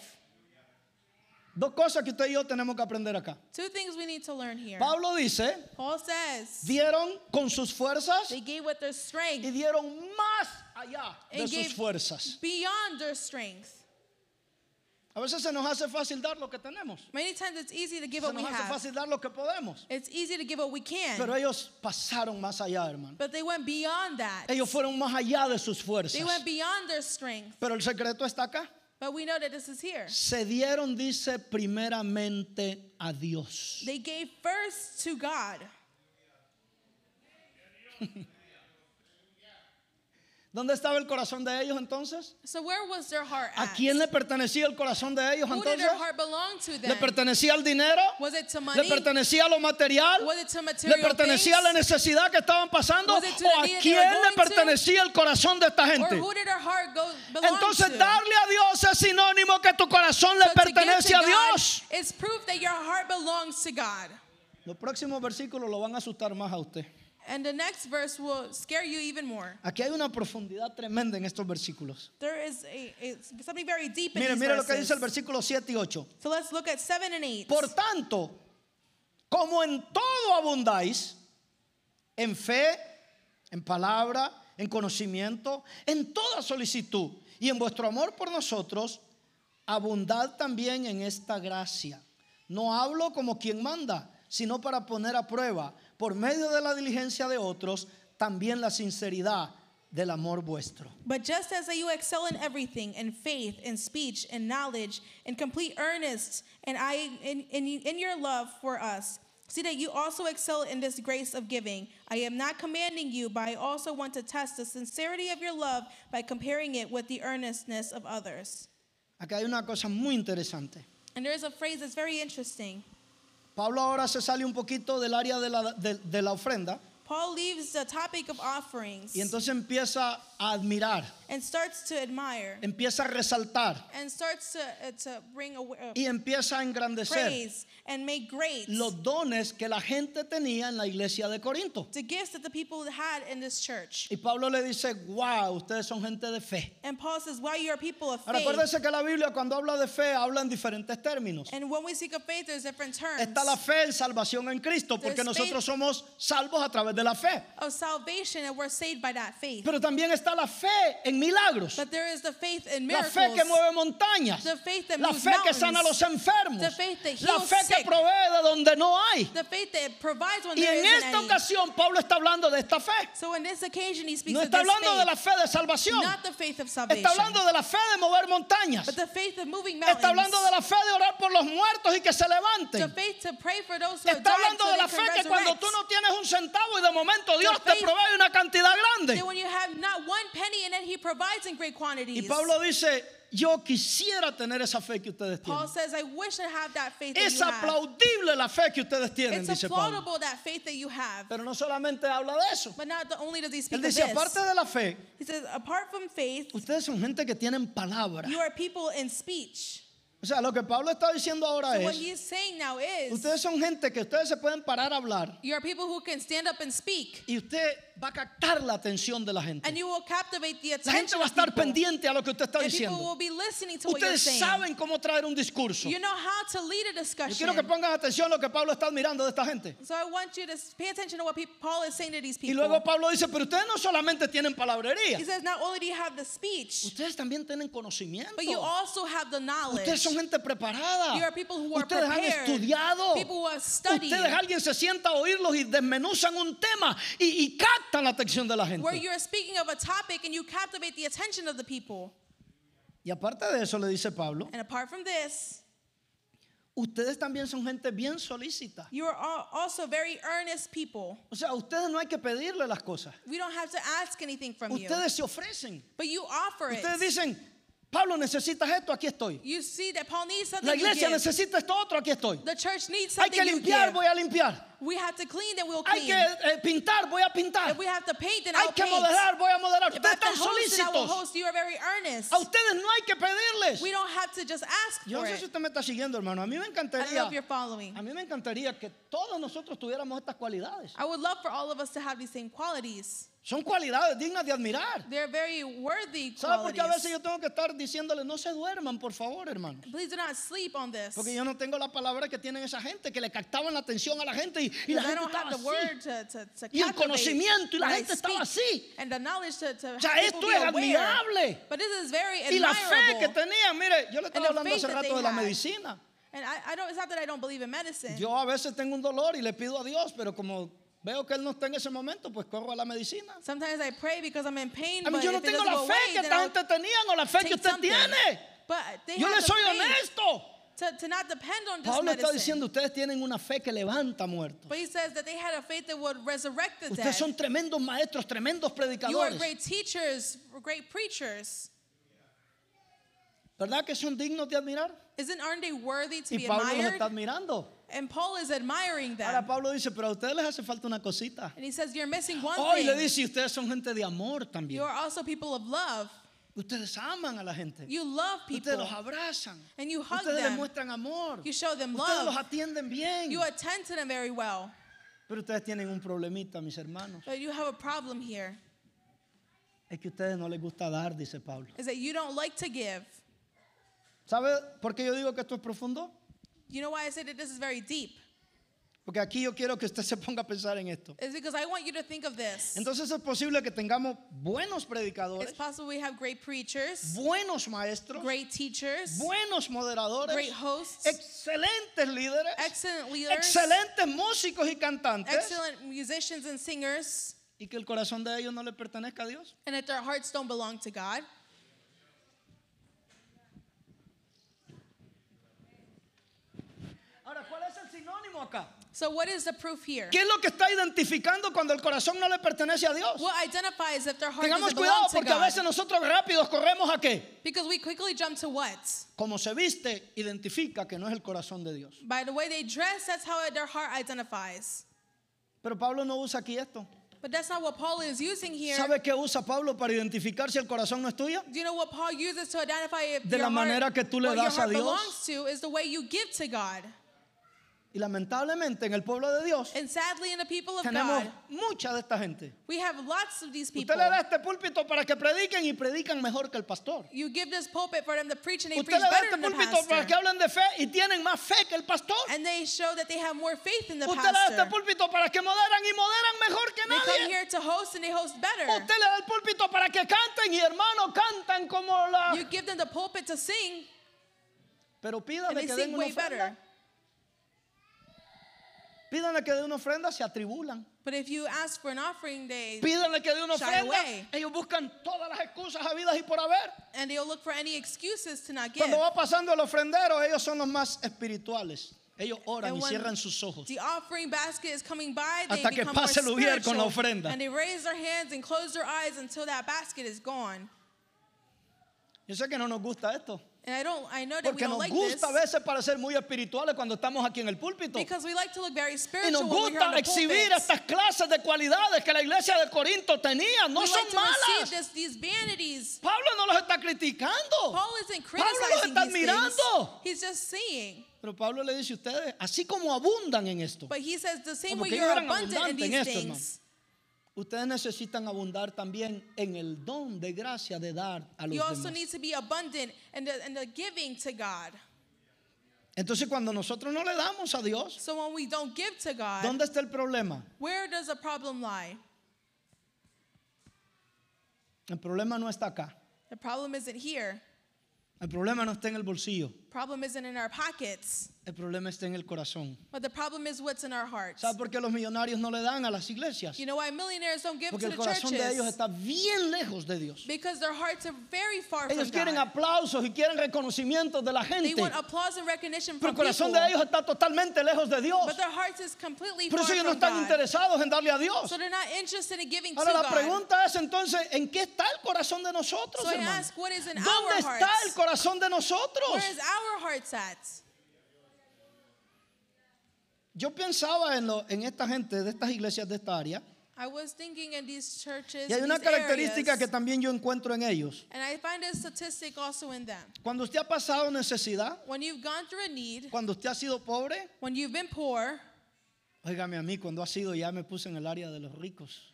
Dos cosas que usted y yo tenemos que aprender acá. Two things we need to learn here. Pablo dice, Paul says dieron con sus fuerzas they gave with their y strength dieron más allá de sus gave fuerzas. beyond their strength. A veces se nos hace fácil dar lo que tenemos. Many times it's easy to give Se what we nos hace have. fácil dar lo que podemos. It's easy to give what we can. Pero ellos pasaron más allá, hermano. but they went beyond that. Ellos fueron más allá de sus They fuerzas. went beyond their strength. Pero el secreto está acá. But we know that this is here. Se dieron, dice, primeramente a Dios. They gave first to God. [LAUGHS] ¿Dónde estaba el corazón de ellos entonces? So where was their heart ¿A at? quién le pertenecía el corazón de ellos Who did entonces? their heart belong to ¿Le them? pertenecía al dinero? Was it to ¿Le money? pertenecía a lo material? Was it to ¿Le material pertenecía a la things? necesidad que estaban pasando? ¿O a quién le going to? pertenecía el corazón de esta Or gente? who did their heart go belong Entonces to? darle a Dios es sinónimo que tu corazón le So give pertenece a Dios. proof that your heart belongs to God. Los próximos versículos lo van a asustar más a usted. And the next verse will scare you even more. Aquí hay una profundidad tremenda en estos versículos. There is a, a- something very deep in Mire, these mire lo que verses. dice el versículo 7 y 8. So let's look at 7 and 8. Por tanto, como en todo abundáis, en fe, en palabra, en conocimiento, en toda solicitud y en vuestro amor por nosotros, abundad también en esta gracia. No hablo como quien manda, sino para poner a prueba, por medio de la diligencia de otros, también la sinceridad del amor vuestro. But just as you excel in everything, in faith, in speech, in knowledge, in complete earnest, and I in, in, in your love for us, see that you also excel in this grace of giving. I am not commanding you, but I also want to test the sincerity of your love by comparing it with the earnestness of others. Acá hay una cosa muy interesante. And there is a phrase that's very interesting. Pablo ahora se sale un poquito del área de la, de- de la ofrenda Paul leaves the topic of offerings. y entonces empieza a admirar, and starts to admire empieza a resaltar and starts to, uh, to bring uh, y empieza a engrandecer praise and make great los dones que la gente tenía en la iglesia de Corinto. the gifts that the people had in this church. Y Pablo le dice, wow, ustedes son gente de fe. And Paul says, Why you are people of faith. acuérdense que la Biblia cuando habla de fe habla en diferentes términos. And when we speak of faith, there's different terms Está la fe en salvación en Cristo, porque There's nosotros somos salvos a través de la fe. of salvation, and we're saved by that faith. Pero también está la fe en milagros, But there is the faith in la miracles, fe que mueve montañas, the faith that la fe que sana a los enfermos, the faith that la fe que sick, provee de donde no hay. the faith that provides when Y there en esta any. ocasión Pablo está hablando de esta fe. So in this occasion, he speaks No está hablando faith, de la fe de salvación. not the faith of salvation, Está hablando de la fe de mover montañas. but the faith of moving mountains, Está hablando de la fe de orar por los muertos y que se the levanten. faith to pray for those who have Está hablando so de la fe que cuando tú no tienes un centavo y de momento Dios te faith- provee una cantidad grande. That when you have not one penny and then he provides in great Y quantities. Pablo dice, yo quisiera tener esa fe que ustedes Paul says, I wish I have that faith that Es you have. la fe que ustedes tienen, It's dice Pablo. that faith that you have. Pero no solamente habla de eso. But not the, only does he Él speak of dice, this. aparte de la fe, He says, apart from faith, ustedes son gente que tienen palabra. you are people in speech. O sea, lo que Pablo está diciendo ahora So es, he's saying now is, ustedes son gente que ustedes se pueden parar a hablar you are people who can stand up and speak. y usted va a captar la atención de la gente. And you will captivate the La gente va a estar people. pendiente a lo que usted está diciendo. Ustedes saben cómo traer un discurso. You know how to lead a Yo quiero que pongan atención a lo que Pablo está admirando de esta gente. So I want you to pay attention to what peop- Paul is saying to these Y people. luego Pablo dice, pero ustedes no solamente tienen palabrería, He says, not only do you have the speech, ustedes también tienen conocimiento. but you also have the knowledge. Ustedes son gente preparada. You are people who are Ustedes han estudiado. People who have studied. Ustedes alguien se sienta a oírlos y desmenuzan un tema y, y captan la atención de la where gente. you're speaking of a topic and you captivate the attention of the people. Y aparte de eso le dice Pablo, And apart from this, ustedes también son gente bien solícita. you are al- also very earnest people. O sea, ustedes no hay que pedirle las cosas. We don't have to ask anything from you, Ustedes se ofrecen. but you offer it. Ustedes dicen, Pablo necesitas esto, aquí estoy. You see that Paul needs something. La you iglesia give. necesita esto otro, aquí estoy. The church needs Hay something. que you limpiar, give. voy a limpiar. We have to clean, then we'll Hay clean. que eh, pintar, voy a pintar. If we have to paint, then Hay I'll que paint. moderar, voy a moderar. If Ustedes I están host, then I will solícitos. host. You are very earnest. A ustedes no hay que pedirles. We don't have to just ask Yo for no sé it. si usted me está siguiendo, hermano. A mí me I encantaría, following. a mí me encantaría que todos nosotros tuviéramos estas cualidades. I would love for all of us to have these same qualities. Son cualidades dignas de admirar. They're very worthy ¿Sabe por qué a veces yo tengo que estar diciéndoles no se duerman, por favor, hermano? Please do not sleep on this. Porque yo no tengo la palabra que tienen esa gente, que le captaban la atención a la gente y, y la gente estaba así. to, to, to Y el conocimiento y la gente estaba así. And the knowledge to, to O sea, esto es admirable. But this is very Y la fe que tenían, mire, yo le estaba hablando hace rato de la medicina. And I, I don't, it's not that I don't believe in medicine. Yo a veces tengo un dolor y le pido a Dios, pero como veo que Él no está en ese momento, pues corro a la medicina. Sometimes I pray because I'm in pain, A mí but yo no tengo la fe away, que esta gente tenían o la fe que usted tiene. Yo le soy honesto. to, to not depend on this Pablo está medicine. diciendo, ustedes tienen una fe que levanta muertos. But he says that they had a faith that would resurrect the dead. Ustedes son tremendos maestros, tremendos You are predicadores. great teachers, great preachers. ¿Verdad que son dignos de admirar? Isn't aren't they worthy to Y be Pablo los admired? está admirando. And Paul is admiring them. Ahora Pablo dice, pero a ustedes les hace falta una cosita. and he says, You're missing one Hoy thing. le dice, y ustedes son gente de amor también. You are also people of love. Ustedes aman a la gente. You love people. Ustedes los abrazan. And you hug Ustedes les them. muestran amor. You show them Ustedes los love. atienden bien. You attend to them very well. Pero ustedes tienen un problemita, mis hermanos. But you have a problem here. Es que a ustedes no les gusta dar, dice Pablo. Is that you don't like to give. ¿Sabe por qué yo digo que esto es profundo? You know why I say that this is very deep? Porque aquí yo quiero que usted se ponga a pensar en esto. It's because I want you to think of this. Entonces es posible que tengamos buenos It's predicadores, possible we have great preachers, buenos maestros, great teachers, buenos moderadores, great hosts, excelentes líderes, excellent leaders, excelentes músicos y cantantes, excellent musicians and singers, y que el corazón de ellos no le pertenezca a Dios. and that their hearts don't belong to God. Ahora, ¿cuál es el sinónimo acá? So, what is the proof here? ¿Qué es lo que está identificando cuando el corazón no le pertenece a Dios? What identifies if their heart Tengamos doesn't cuidado belong to porque a God? veces nosotros rápidos corremos a qué? Because we quickly jump to what? Como se viste, identifica que no es el corazón de Dios. By the way they dress, that's how their heart identifies. Pero Pablo no usa aquí esto. But that's not what Paul is using here. ¿Sabe qué usa Pablo para identificar si el corazón no es tuyo? Do you know what Paul uses to identify if De your la manera heart, que tú le what your das a heart Dios. belongs to is the way you give to God. Y lamentablemente en el pueblo de Dios And sadly, in the people of tenemos God, mucha de esta gente. we have lots of these people. Usted le da este púlpito para que prediquen y predican mejor que el pastor. You give this pulpit for them to preach, and they Usted preach le da este púlpito para que pastor. hablen de fe y tienen más fe que el pastor. And they show that they have more faith in the Usted le da este pastor. púlpito para que moderan y moderan mejor que They come nadie. here to host, and they host better. Usted le da el púlpito para que canten y hermanos cantan como la... You give them the pulpit to sing, Pero and pídale they que sing den way better. Pídanle que den una ofrenda, se atribulan. But if you ask for an offering, they Pídanle que den una Shy ofrenda. away. Ellos buscan todas las excusas habidas y por haber. and they'll look for any excuses to not give. Cuando va pasando el ofrendero, ellos son los más espirituales. Ellos oran y cierran sus ojos. The offering basket is coming by. They Hasta que become pase more el Ujier con la ofrenda. And they raise their hands and close their eyes until that basket is gone. Yo sé que no nos gusta esto. And I don't. I know that we Porque don't nos like this gusta a veces parecer muy espirituales cuando estamos aquí en el púlpito. because we like to look very Y spiritual nos when we're here on gusta the exhibir pulpit. estas clases de cualidades que la iglesia de Corinto tenía. No we son like to receive malas. this, these vanities. Pablo no los está criticando. Paul isn't criticizing está these things. admirando. He's just saying. Pero Pablo le dice a ustedes, así como abundan en esto, But he says the same way you're eran abundant in abundantes en these esto, things. Ustedes necesitan abundar también en el don de gracia de dar a los You also demás. need to be abundant in the, in the giving to God. Entonces cuando nosotros no le damos a Dios, So when we don't give to God, ¿dónde está el problema? where does the problem lie? El problema no está acá. The problem isn't here. El problema no está en el bolsillo. Problem isn't in our pockets, El problema está en el corazón. but the problem is what's in our hearts. ¿Sabe por qué los millonarios no le dan a las iglesias? You know why millionaires don't give Porque to el the corazón de ellos churches? está bien lejos de Dios. Because their hearts are very far Ellos from quieren God. aplausos y quieren reconocimientos de la They gente. want applause and recognition Pero from el corazón people, de ellos está totalmente lejos de Dios. but their hearts is completely Por far eso ellos no están God. interesados en darle a Dios. So they're not interested in giving Ahora to la God. pregunta es entonces, ¿en qué está el corazón de nosotros, So I hermano? ask, what is in ¿Dónde our está hearts? el corazón de nosotros? Where is our hearts at? Yo pensaba en, lo- en esta gente de estas iglesias de esta área I was thinking in these churches, y hay una característica areas, que también yo encuentro en ellos. and I find a statistic also in them. Cuando usted ha pasado necesidad, When you've gone through a need, cuando usted ha sido pobre, when you've been poor, óigame a mí, cuando ha sido ya me puse en el área de los ricos.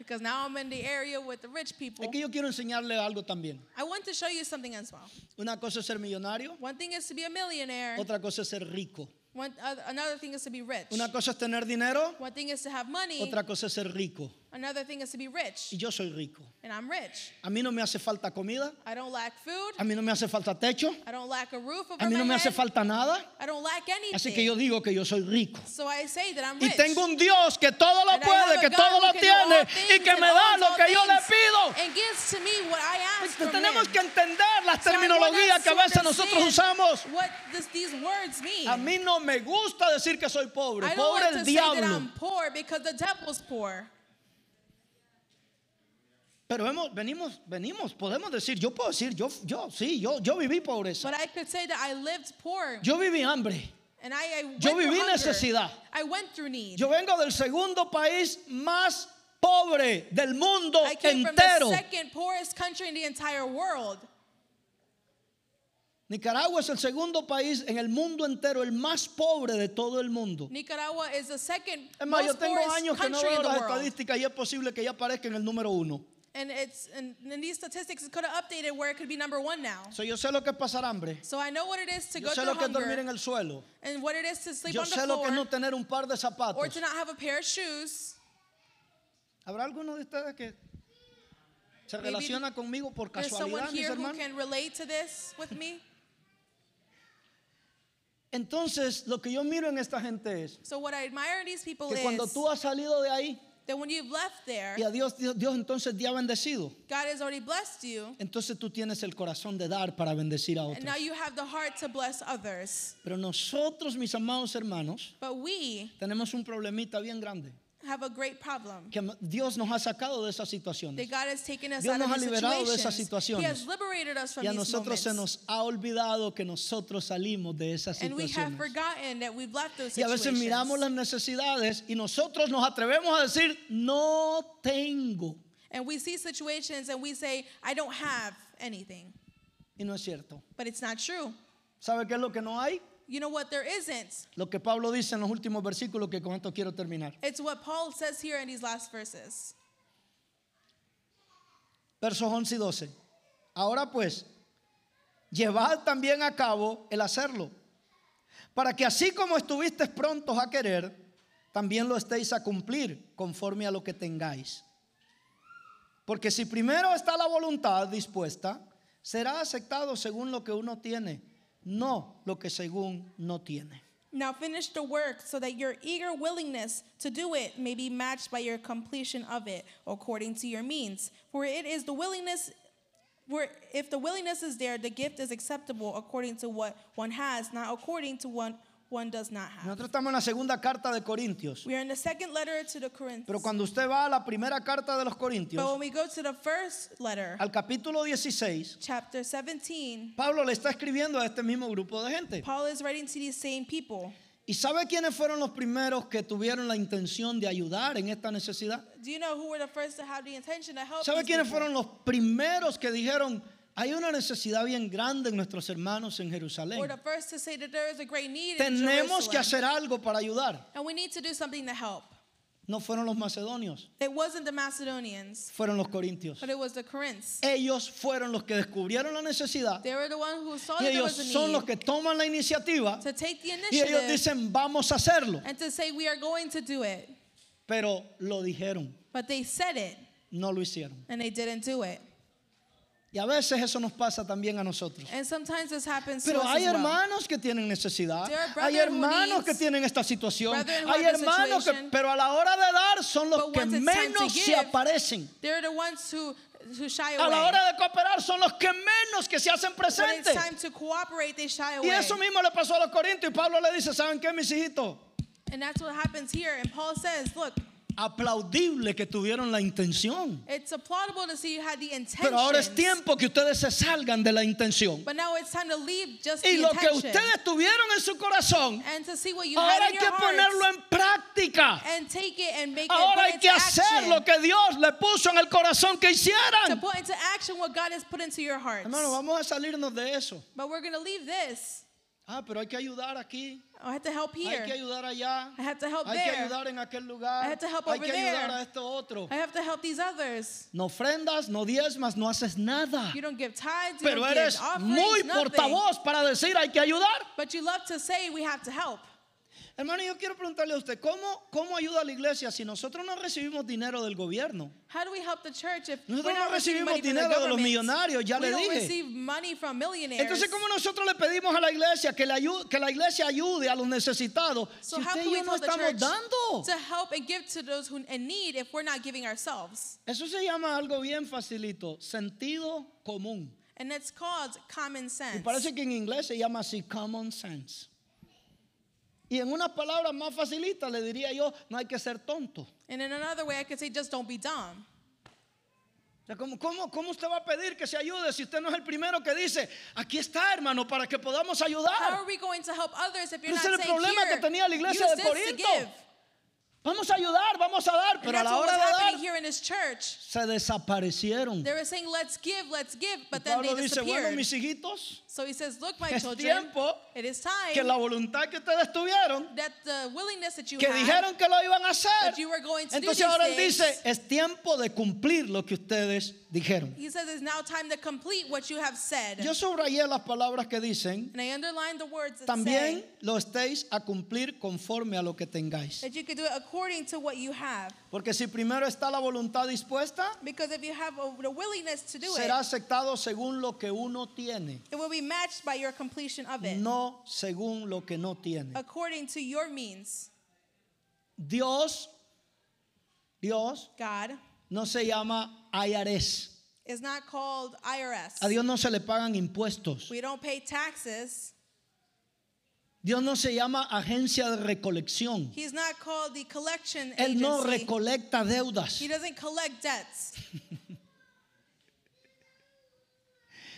Because now I'm in the area with the rich people, Es que yo quiero enseñarle algo también. I want to show you something as well. Una cosa es ser millonario, One thing is to be a millionaire. otra cosa es ser rico. One, oth- another thing is to be rich. Una cosa es tener dinero, One thing is to have money. otra cosa es ser rico. Another thing is to be rich. Y yo soy rico. And I'm rich. A mí no me hace falta comida, I don't lack food. a mí no me hace falta techo, I don't lack a roof over a mí my no me hace head. falta nada. I don't lack anything. Así que yo digo que yo soy rico. so I say that I'm Y rich. tengo un Dios que todo lo And puede, que todo lo tiene y que me da lo que yo le pido. And gives to me what I ask from Tenemos him. que entender las So terminologías que a veces nosotros usamos. What this, these words mean. A mí no me gusta decir que soy pobre. I don't Pobre like el to say that diablo. I'm poor because the devil's poor. Pero hemos, venimos, venimos, podemos decir, yo puedo decir, yo, yo, sí, yo, yo viví pobreza. But I could say that I lived poor. Yo viví hambre. and I, I went yo through viví hunger. necesidad. I went through need. Yo vengo del segundo país más pobre del mundo I came entero. from the second poorest country in the entire world. Nicaragua es el segundo país en el mundo entero, el más pobre de todo el mundo. Nicaragua is the second Es más, yo tengo años que no country veo las estadísticas y es posible que ya aparezca en el número uno. And it's and, and these statistics could have updated where it could be number one now. So, yo sé lo que es pasar hambre. So I know what it is to Yo go sé lo que es dormir hunger en el suelo. and what it is to sleep Yo on the sé lo que es floor no tener un par de or zapatos. to not have a pair of shoes. ¿Habrá alguno de ustedes que se Maybe relaciona conmigo por There's someone casualidad, mis here who hermanos? can relate to this with me. Entonces, lo que yo miro en esta gente es So what I admire in these people que cuando is tú has salido de ahí that when you've left there, y a Dios, Dios, Dios entonces te ha bendecido, God has already blessed you, entonces tú tienes el corazón de dar para bendecir a and otros. now you have the heart to bless others. Pero nosotros, mis amados hermanos, But we tenemos un problemita bien grande. Have a great problem. Que Dios nos ha sacado de esas That situaciones. God has taken us Dios out nos ha liberado de esas situations. He has situaciones. liberated us from Y a these nosotros se nos ha olvidado que nosotros salimos de esas And we have situaciones. forgotten that we've left those Y a veces situations. miramos las necesidades y nosotros nos atrevemos a decir, no tengo. And we see situations and we say, I don't have anything. Y no es cierto. But it's not true. ¿Sabe qué es lo que no hay? You know what? There isn't. Lo que Pablo dice en los últimos versículos que con esto quiero terminar. It's what Paul says here in these last verses. Versos 11 y 12. Ahora pues, llevad también a cabo el hacerlo, para que así como estuvisteis prontos a querer, también lo estéis a cumplir conforme a lo que tengáis. Porque si primero está la voluntad dispuesta, será aceptado según lo que uno tiene, no lo que según no tiene. Now finish the work so that your eager willingness to do it may be matched by your completion of it according to your means. For it is the willingness where if the willingness is there, the gift is acceptable according to what one has, not according to what one does not have. Nosotros estamos en la segunda carta de Corintios, We are in the second letter to the Corinthians. pero cuando usted va a la primera carta de los But when Corintios, we go to the first letter, al capítulo 16, chapter 17, Pablo le está escribiendo a este mismo grupo de gente. Paul is writing to these same people. ¿Y sabe quiénes fueron los primeros que tuvieron la intención de ayudar en esta necesidad? Do you know who were the first to have the intention to help? ¿Sabe quiénes people? fueron los primeros que dijeron, hay una necesidad bien grande en nuestros hermanos en Jerusalén? Or the first to say that there is a great need in Tenemos que hacer algo para ayudar. And we need to do something to help. No fueron los macedonios, It wasn't the Macedonians, fueron los corintios. but it was the. Ellos fueron los que descubrieron la necesidad They were the ones who saw y that there ellos was a son los que toman la iniciativa to take the y ellos initiative dicen, vamos a hacerlo. and to say we are going to do it. Pero lo dijeron, But they said it no lo hicieron. and they didn't do it. Y a veces eso nos pasa también a nosotros. And sometimes this happens Pero hay as well. hermanos que tienen necesidad, hay hermanos que tienen esta situación, hay hermanos que, pero a la hora de dar son los But que menos se give, aparecen. Who shy A la hora de cooperar son los que menos que se hacen presentes. Y eso mismo le pasó a los corintios y Pablo le dice, ¿saben qué, mis hijitos? And that's what happens here. And Paul says, look, Aplaudible que tuvieron la intención. it's applaudable to see you had the intention. Pero ahora es tiempo que ustedes se salgan de la intención. But now it's time to leave just Y the lo que ustedes tuvieron en su corazón, and to see what you ahora had hay in que ponerlo en práctica. And take it and make Ahora it hay que hacer action. lo que Dios le puso en el corazón que to hicieran. put into action what God has put into your hearts. Hermano, vamos a salirnos de eso. But we're going to leave this. Ah, pero hay que ayudar aquí, I had to help here. hay que ayudar allá, I had to help hay que there. ayudar en aquel lugar, I had to help hay over que ayudar there. a esto otro. I have to help these others. No ofrendas, no diezmas, no haces nada. You don't give tithes, you Pero don't eres give offerings, muy nothing. portavoz para decir hay que ayudar. But you love to say we have to help. Hermano, yo quiero preguntarle a usted, ¿cómo, ¿cómo ayuda a la iglesia si nosotros no recibimos dinero del gobierno? How do we help the church if Nosotros no recibimos dinero de los millonarios, ya we le don't dije. money from millionaires. Entonces, ¿cómo nosotros le pedimos a la iglesia que, ayu- que la iglesia ayude a los necesitados so si usted y yo no estamos dando? to help and give to those who in need if we're not giving ourselves? Eso se llama algo bien facilito, sentido común. And it's called common Y sense. parece que en inglés se llama así, common sense. Y en unas palabras más facilitas le diría yo, no hay que ser tonto. And in another way, I could say just don't be dumb. ¿cómo, cómo, cómo usted va a pedir que se ayude si usted no es el primero que dice, aquí está hermano, para que podamos How ayudar? are we going to help others if you're Ese era el problema que tenía la iglesia de Corinto. Vamos a ayudar, vamos a dar, pero a la hora de dar here in this church. se desaparecieron. They were saying, let's give, let's give, but then Pablo they dice, bueno, mis hijitos, So he says, look, my es children, tiempo it is time que la voluntad que ustedes tuvieron, that the willingness that you que had, dijeron que lo iban a hacer, that you were going to entonces do ahora él dice, es tiempo de cumplir lo que ustedes dijeron. he says it's now time to complete what you have said. Yo subrayé las palabras que dicen, and I underline the words that también say lo estéis a cumplir conforme a lo que tengáis. that you could do it according to what you have. Porque si primero está la voluntad dispuesta, Because if you have a, the willingness to do será it, aceptado según lo que uno tiene, it will be matched by your completion of it, no según lo que no tiene. according to your means. Dios, Dios God no se llama IRS. is not called IRS. A Dios no se le pagan impuestos. We don't pay taxes. Dios no se llama agencia de recolección. He's not called the collection Él no agency. recolecta deudas. He doesn't collect debts. [LAUGHS]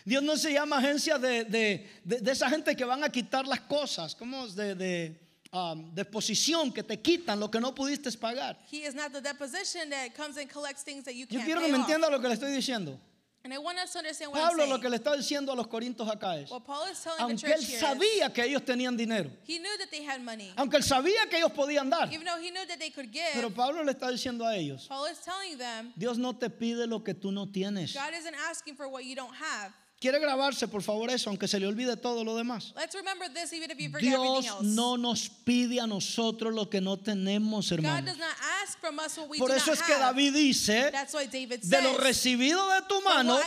Dios no se llama agencia de, de- de- de esa gente que van a quitar las cosas, como de, de, um, de posición que te quitan lo que no pudiste pagar. He is not the deposition that comes and collects things that you Yo quiero que me entienda lo que le estoy diciendo. And I want us to understand what Pablo I'm lo que le está diciendo a los corintios acá es, what Paul is telling the aunque church él here sabía que ellos tenían dinero, he knew that they had money. aunque él sabía que ellos podían dar, Even though he knew that they could give, pero Pablo le está diciendo a ellos, Paul is telling them, Dios no te pide lo que tú no tienes. God isn't asking for what you don't have. Quiere grabarse, por favor, eso, aunque se le olvide todo lo demás. Let's remember this even if you forget Dios else. no nos pide a nosotros lo que no tenemos, God hermanos. does not ask from us what we Por eso es que. David dice, That's why David de lo recibido de tu mano,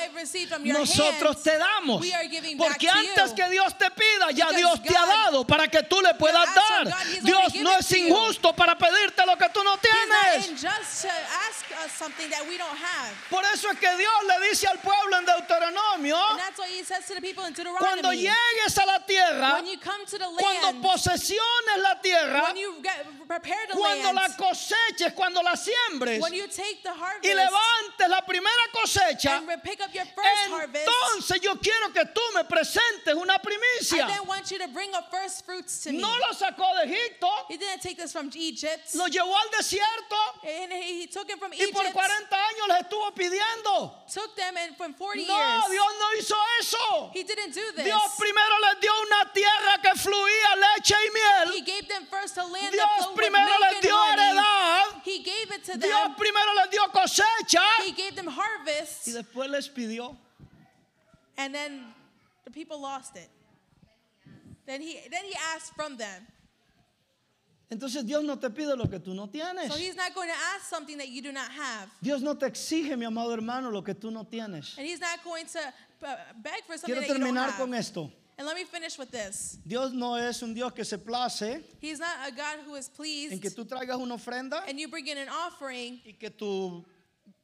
nosotros hands, te damos. Porque antes que Dios te pida, ya Because Dios te ha dado para que tú le puedas dar. God, Dios no es injusto para pedirte lo que tú no tienes. Por eso es que Dios le dice al pueblo en Deuteronomio, And that's why he says to the people in cuando llegues a la tierra, when you come to the cuando land, posesiones la tierra, when you get, prepare the cuando la land, coseches, cuando la siembres when you take the harvest y levantes la primera cosecha, and re- pick up your first harvest, entonces yo quiero que tú me presentes una I primicia. then want you to bring up first fruits to me. No lo sacó de Egipto, He didn't take this from Egypt. lo llevó al desierto And he, he took him from y Egypt, por 40 años les estuvo pidiendo. took them, and from 40 No, Dios no hizo eso. he didn't do this. Dios primero les dio una tierra que fluía leche y He miel. gave them first a land Dios primero les dio heredad. He gave it to Dios them. primero les dio cosecha He gave them harvest, y después les pidió. and then the people lost it. Then he then he asked from them. Entonces Dios no te pide lo que tú no tienes. So he's not going to ask something that you do not have. Dios no te exige, mi amado hermano, lo que tú no tienes. And he's not going to beg for something Quiero that you don't terminar have. con esto. And let me finish with this. Dios no es un Dios que se place He's not a God who is en pleased que tú traigas una ofrenda and you bring in an offering y que tu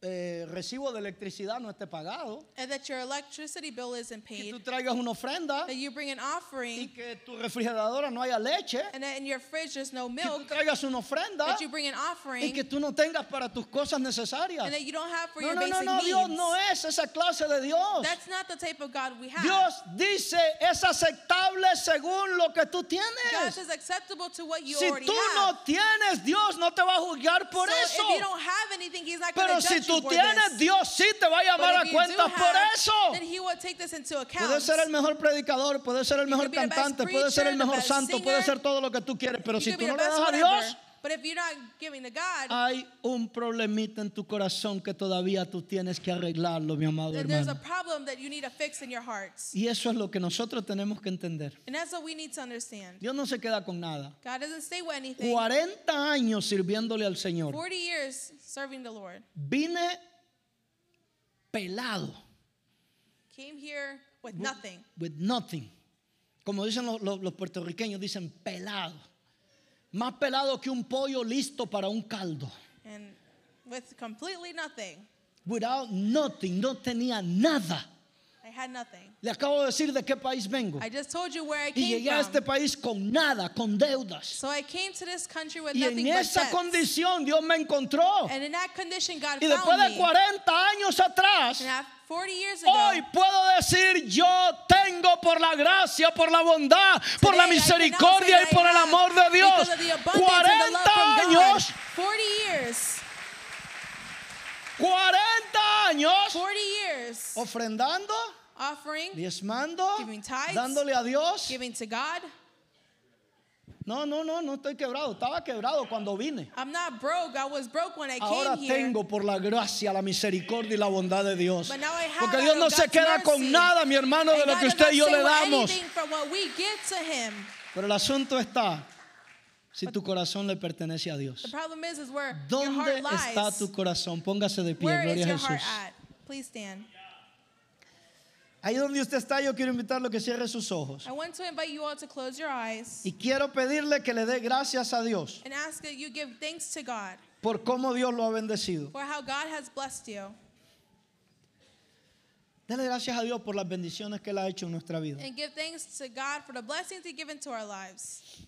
eh, recibo de electricidad no esté pagado. and that your electricity bill isn't Que paid. tú traigas una ofrenda That you bring an y offering que tu refrigeradora no haya leche. and that in your fridge there's no Que tú milk. traigas una ofrenda That you bring an y offering que tú no tengas para tus cosas necesarias. and that you don't have for No, your no, no, basic no, Dios needs. no es esa clase de Dios. That's not the type of God we have. Dios dice es aceptable según lo que tú God tienes. is acceptable to what you Si already tú have. no tienes, Dios no te va a juzgar por so eso. if you don't have anything, He's not going Pero to si judge tú tienes. Dios sí te va a llamar a cuentas por eso. then He will take this into account. Puede ser el mejor predicador, puede ser el mejor cantante, puede ser el mejor santo, puede singer. ser todo lo que tú quieres, pero si tú no le das a Dios, but if you're not giving to God, hay un problemita en tu corazón que todavía tú tienes que arreglarlo, mi amado then there's a hermano. problem that you need to fix in your hearts. Y eso es lo que nosotros tenemos que entender. And that's what we need to understand. Dios no se queda con nada. God doesn't stay with anything. 40 años sirviéndole al Señor. 40 years serving the Lord. Vine pelado, Came here with nothing. with nothing. Como dicen los, los- los puertorriqueños, dicen pelado. Más pelado que un pollo listo para un caldo. And with completely nothing. Without nothing, no tenía nada. I had nothing. Le acabo de decir de qué país vengo. I just told you where I Y came llegué a este país con nada, con deudas. So I came to this country with Y nothing en but esa condición Dios me encontró. And in that condition, God Y found después de me. 40 años atrás, And after 40 years ago, hoy puedo decir yo tengo por la gracia, por la bondad, por la misericordia y por el amor de Dios. because of the abundance and the love 40 from God, años, 40 years, 40 años 40 years, ofrendando, offering, diezmando, Giving tithes, dándole a Dios. giving to God. No, no, no, no estoy quebrado. Estaba quebrado cuando vine. I'm not broke. I was broke when I Ahora came here. tengo por la gracia, la misericordia y la bondad de Dios. But now I have Porque Dios no se queda con mercy. nada, mi hermano, de And lo que usted y yo le damos. anything from what we give to Him. Pero el asunto está si tu corazón le pertenece a The Dios. problem is, is ¿Dónde está tu corazón? Póngase de pie, gloria a Jesús. Ahí donde usted está, yo quiero invitarlo a que cierre sus ojos. I want to invite you all to close your eyes Y quiero pedirle que le dé gracias a Dios and ask that you give thanks to God por cómo Dios lo ha bendecido. for how God has blessed you. Dele gracias a Dios por las bendiciones que Él ha hecho en nuestra vida. And give thanks to God for the blessings He given to our lives.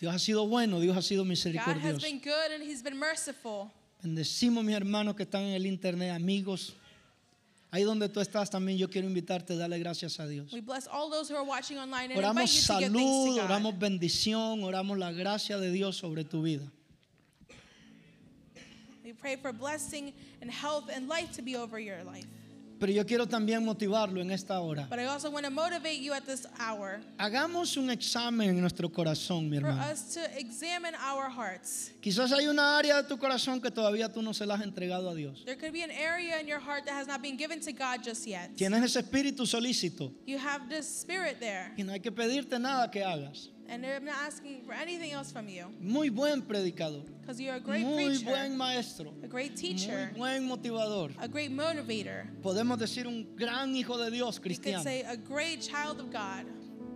Dios ha sido bueno, Dios ha sido God has misericordioso. been good and He's been merciful. Bendecimos mis hermanos que están en el internet, amigos. Ahí donde tú estás también yo quiero invitarte a darle gracias a Dios. We bless all those who are watching online and Oramos salud, oramos bendición, oramos la gracia de Dios sobre tu vida. We pray for blessing and health and life to be over your life. Pero yo quiero también motivarlo en esta hora. But I also want to motivate you at this hour Hagamos un examen en nuestro corazón, mi for hermano. us to examine our hearts. Quizás hay una área de tu corazón que todavía tú no se la has entregado a Dios. There could be an area in your heart that has not been given to God just yet. Tienes ese espíritu solícito You have this spirit there, y no hay que pedirte nada que hagas. And I'm not asking for anything else from you Muy buen predicador, because you're a great muy preacher, buen maestro, a great muy teacher, buen motivador. a great motivator. Podemos decir un gran hijo de Dios You could cristiano. say a great child of God.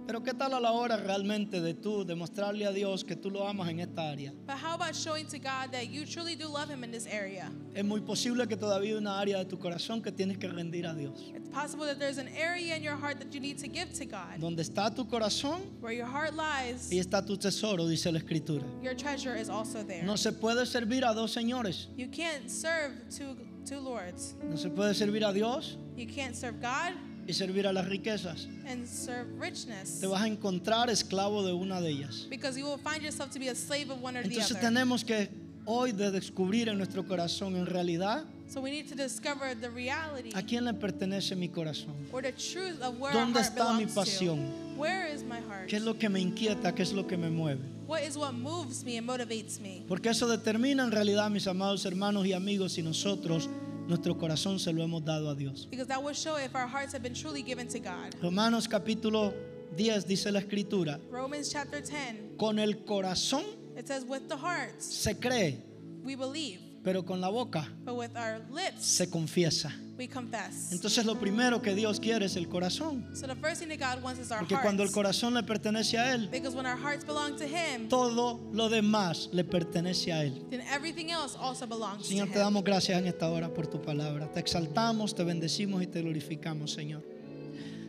Pero ¿qué tal a la hora realmente de tú demostrarle a Dios que tú lo amas en esta área? But how about showing to God that you truly do love Him in this area? Es muy posible que todavía hay una área de tu corazón que tienes que rendir a Dios. It's possible that there's an area in your heart that you need to give to God. Donde está tu corazón, Where your heart lies, ahí está tu tesoro, dice la escritura. your treasure is also there. No se puede servir a dos señores. You can't serve two, two lords. No se puede servir a Dios You can't serve God y servir a las riquezas. and serve richness. Te vas a encontrar esclavo de una de ellas. Because you will find yourself to be a slave of one or the Entonces other. tenemos que hoy de descubrir en nuestro corazón en realidad So we need to discover the reality a quién le pertenece mi corazón. or the truth of where ¿Dónde our heart está mi pasión? to. Where is my heart? ¿Qué es lo que me inquieta? ¿Qué es lo que me mueve? What is what moves me and motivates me? Porque eso determina en realidad, mis amados hermanos y amigos, si nosotros nuestro corazón se lo hemos dado a Dios. Because that will show if our hearts have been truly given to God. Romanos capítulo 10 dice la escritura, Romans chapter 10, con el corazón it says, With the heart se cree, we believe, pero con la boca but with our lips se confiesa. We confess. Entonces lo primero que Dios quiere es el corazón. So the first thing that God wants is our Porque cuando el hearts. corazón le pertenece a Él, Because when our hearts belong to Him, todo lo demás le pertenece a Él. then everything else also belongs Señor, to te Him. damos gracias en esta hora por tu palabra. Te exaltamos, te bendecimos y te glorificamos, Señor.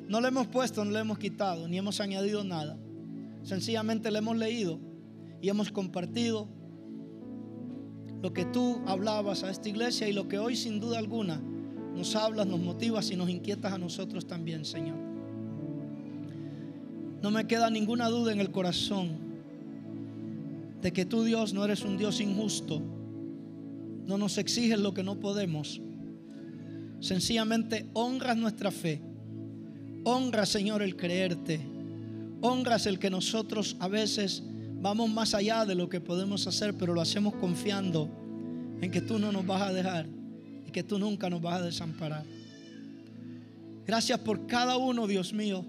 No le hemos puesto, no le hemos quitado, ni hemos añadido nada. Sencillamente le hemos leído y hemos compartido lo que tú hablabas a esta iglesia y lo que hoy sin duda alguna nos hablas, nos motivas y nos inquietas a nosotros también, Señor. No me queda ninguna duda en el corazón de que tú, Dios, no eres un Dios injusto. No nos exiges lo que no podemos. Sencillamente honras nuestra fe. Honras, Señor, el creerte. Honras el que nosotros a veces vamos más allá de lo que podemos hacer, pero lo hacemos confiando en que tú no nos vas a dejar y que tú nunca nos vas a desamparar. Gracias por cada uno, Dios mío,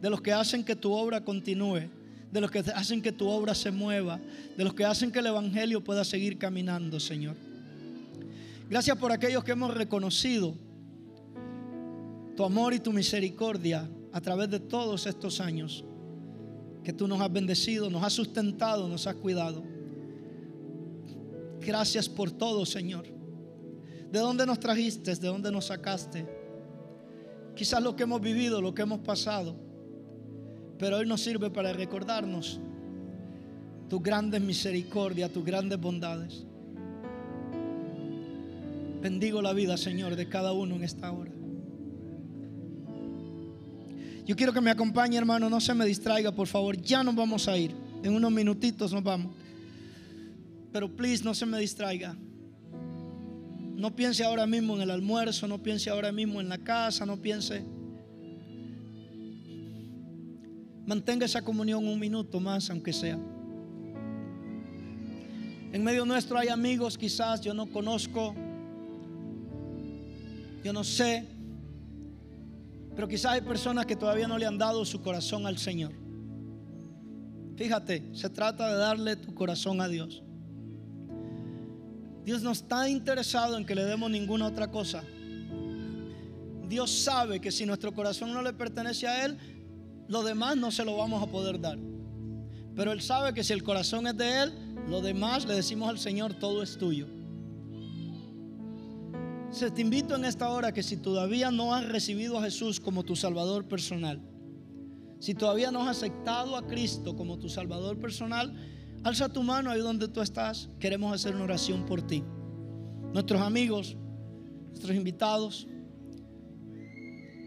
de los que hacen que tu obra continúe, de los que hacen que tu obra se mueva, de los que hacen que el Evangelio pueda seguir caminando, Señor. Gracias por aquellos que hemos reconocido tu amor y tu misericordia a través de todos estos años, que tú nos has bendecido, nos has sustentado, nos has cuidado. Gracias por todo, Señor. ¿De dónde nos trajiste? ¿De dónde nos sacaste? Quizás lo que hemos vivido, lo que hemos pasado, pero hoy nos sirve para recordarnos tus grandes misericordias, tus grandes bondades. Bendigo la vida, Señor, de cada uno en esta hora. Yo quiero que me acompañe, hermano, no se me distraiga, por favor. Ya nos vamos a ir. En unos minutitos nos vamos. Pero please, no se me distraiga. No piense ahora mismo en el almuerzo, no piense ahora mismo en la casa, no piense. Mantenga esa comunión un minuto más, aunque sea. En medio nuestro hay amigos, quizás yo no conozco, yo no sé, pero quizás hay personas que todavía no le han dado su corazón al Señor. Fíjate, se trata de darle tu corazón a Dios. Dios no está interesado en que le demos ninguna otra cosa. Dios sabe que si nuestro corazón no le pertenece a Él, lo demás no se lo vamos a poder dar. Pero Él sabe que si el corazón es de Él, lo demás le decimos al Señor, todo es tuyo. Se te invito en esta hora que si todavía no has recibido a Jesús como tu Salvador personal, si todavía no has aceptado a Cristo como tu Salvador personal, alza tu mano ahí donde tú estás. Queremos hacer una oración por ti. Nuestros amigos, nuestros invitados,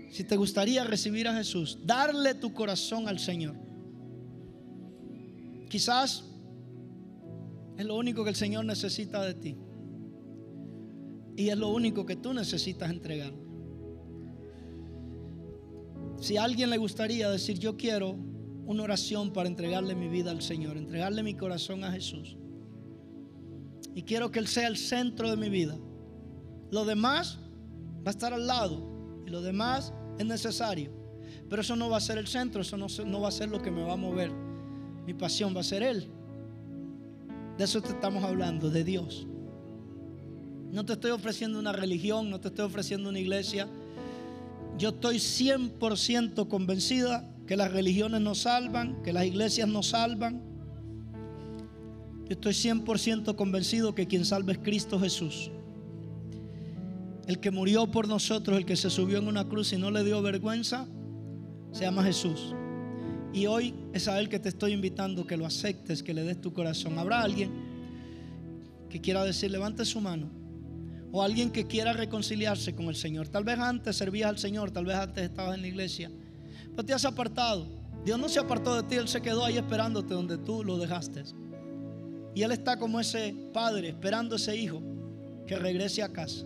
si te gustaría recibir a Jesús, darle tu corazón al Señor. Quizás es lo único que el Señor necesita de ti. Y es lo único que tú necesitas entregar. Si a alguien le gustaría decir, yo quiero una oración para entregarle mi vida al Señor, entregarle mi corazón a Jesús. Y quiero que Él sea el centro de mi vida. Lo demás va a estar al lado y lo demás es necesario. Pero eso no va a ser el centro, eso no, no va a ser lo que me va a mover. Mi pasión va a ser Él. De eso te estamos hablando, de Dios. No te estoy ofreciendo una religión, no te estoy ofreciendo una iglesia. Yo estoy 100% convencida que las religiones nos salvan, que las iglesias nos salvan. Yo estoy 100% convencido que quien salva es Cristo Jesús. El que murió por nosotros, el que se subió en una cruz y no le dio vergüenza, se llama Jesús. Y hoy es a Él que te estoy invitando que lo aceptes, que le des tu corazón. Habrá alguien que quiera decir, levante su mano. O alguien que quiera reconciliarse con el Señor. Tal vez antes servías al Señor, tal vez antes estabas en la iglesia. Pero te has apartado. Dios no se apartó de ti, Él se quedó ahí esperándote donde tú lo dejaste. Y Él está como ese padre esperando a ese hijo que regrese a casa.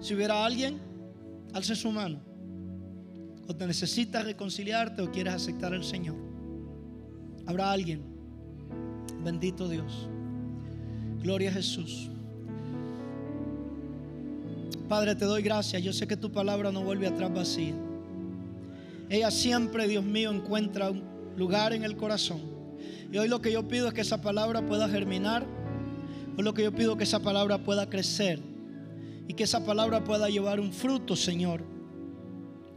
Si hubiera alguien, alce su mano. O te necesitas reconciliarte o quieres aceptar al Señor. Habrá alguien. Bendito Dios. Gloria a Jesús. Padre, te doy gracias. Yo sé que tu palabra no vuelve atrás vacía. Ella siempre, Dios mío, encuentra un lugar en el corazón. Y hoy lo que yo pido es que esa palabra pueda germinar. Hoy lo que yo pido es que esa palabra pueda crecer. Y que esa palabra pueda llevar un fruto, Señor.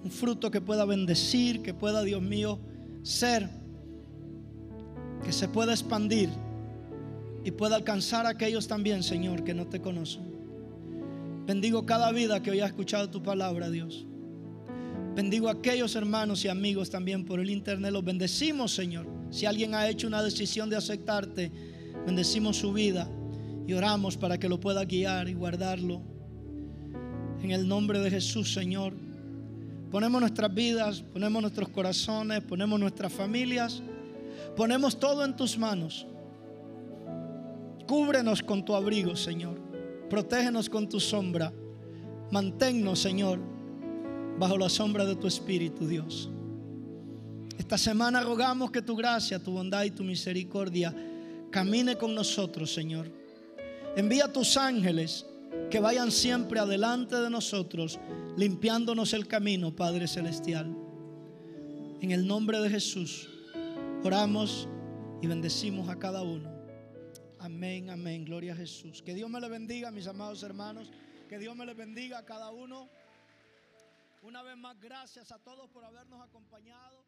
Un fruto que pueda bendecir, que pueda, Dios mío, ser. Que se pueda expandir. Y pueda alcanzar a aquellos también, Señor, que no te conocen. Bendigo cada vida que hoy ha escuchado tu palabra, Dios. Bendigo a aquellos hermanos y amigos también por el internet. Los bendecimos, Señor. Si alguien ha hecho una decisión de aceptarte, bendecimos su vida y oramos para que lo pueda guiar y guardarlo. En el nombre de Jesús, Señor. Ponemos nuestras vidas, ponemos nuestros corazones, ponemos nuestras familias, ponemos todo en tus manos. Cúbrenos con tu abrigo, Señor. Protégenos con tu sombra. Manténnos, Señor, bajo la sombra de tu Espíritu, Dios. Esta semana rogamos que tu gracia, tu bondad y tu misericordia camine con nosotros, Señor. Envía tus ángeles que vayan siempre adelante de nosotros, limpiándonos el camino, Padre Celestial. En el nombre de Jesús, oramos y bendecimos a cada uno. Amén, amén. Gloria a Jesús. Que Dios me le bendiga, mis amados hermanos. Que Dios me le bendiga a cada uno. Una vez más, gracias a todos por habernos acompañado.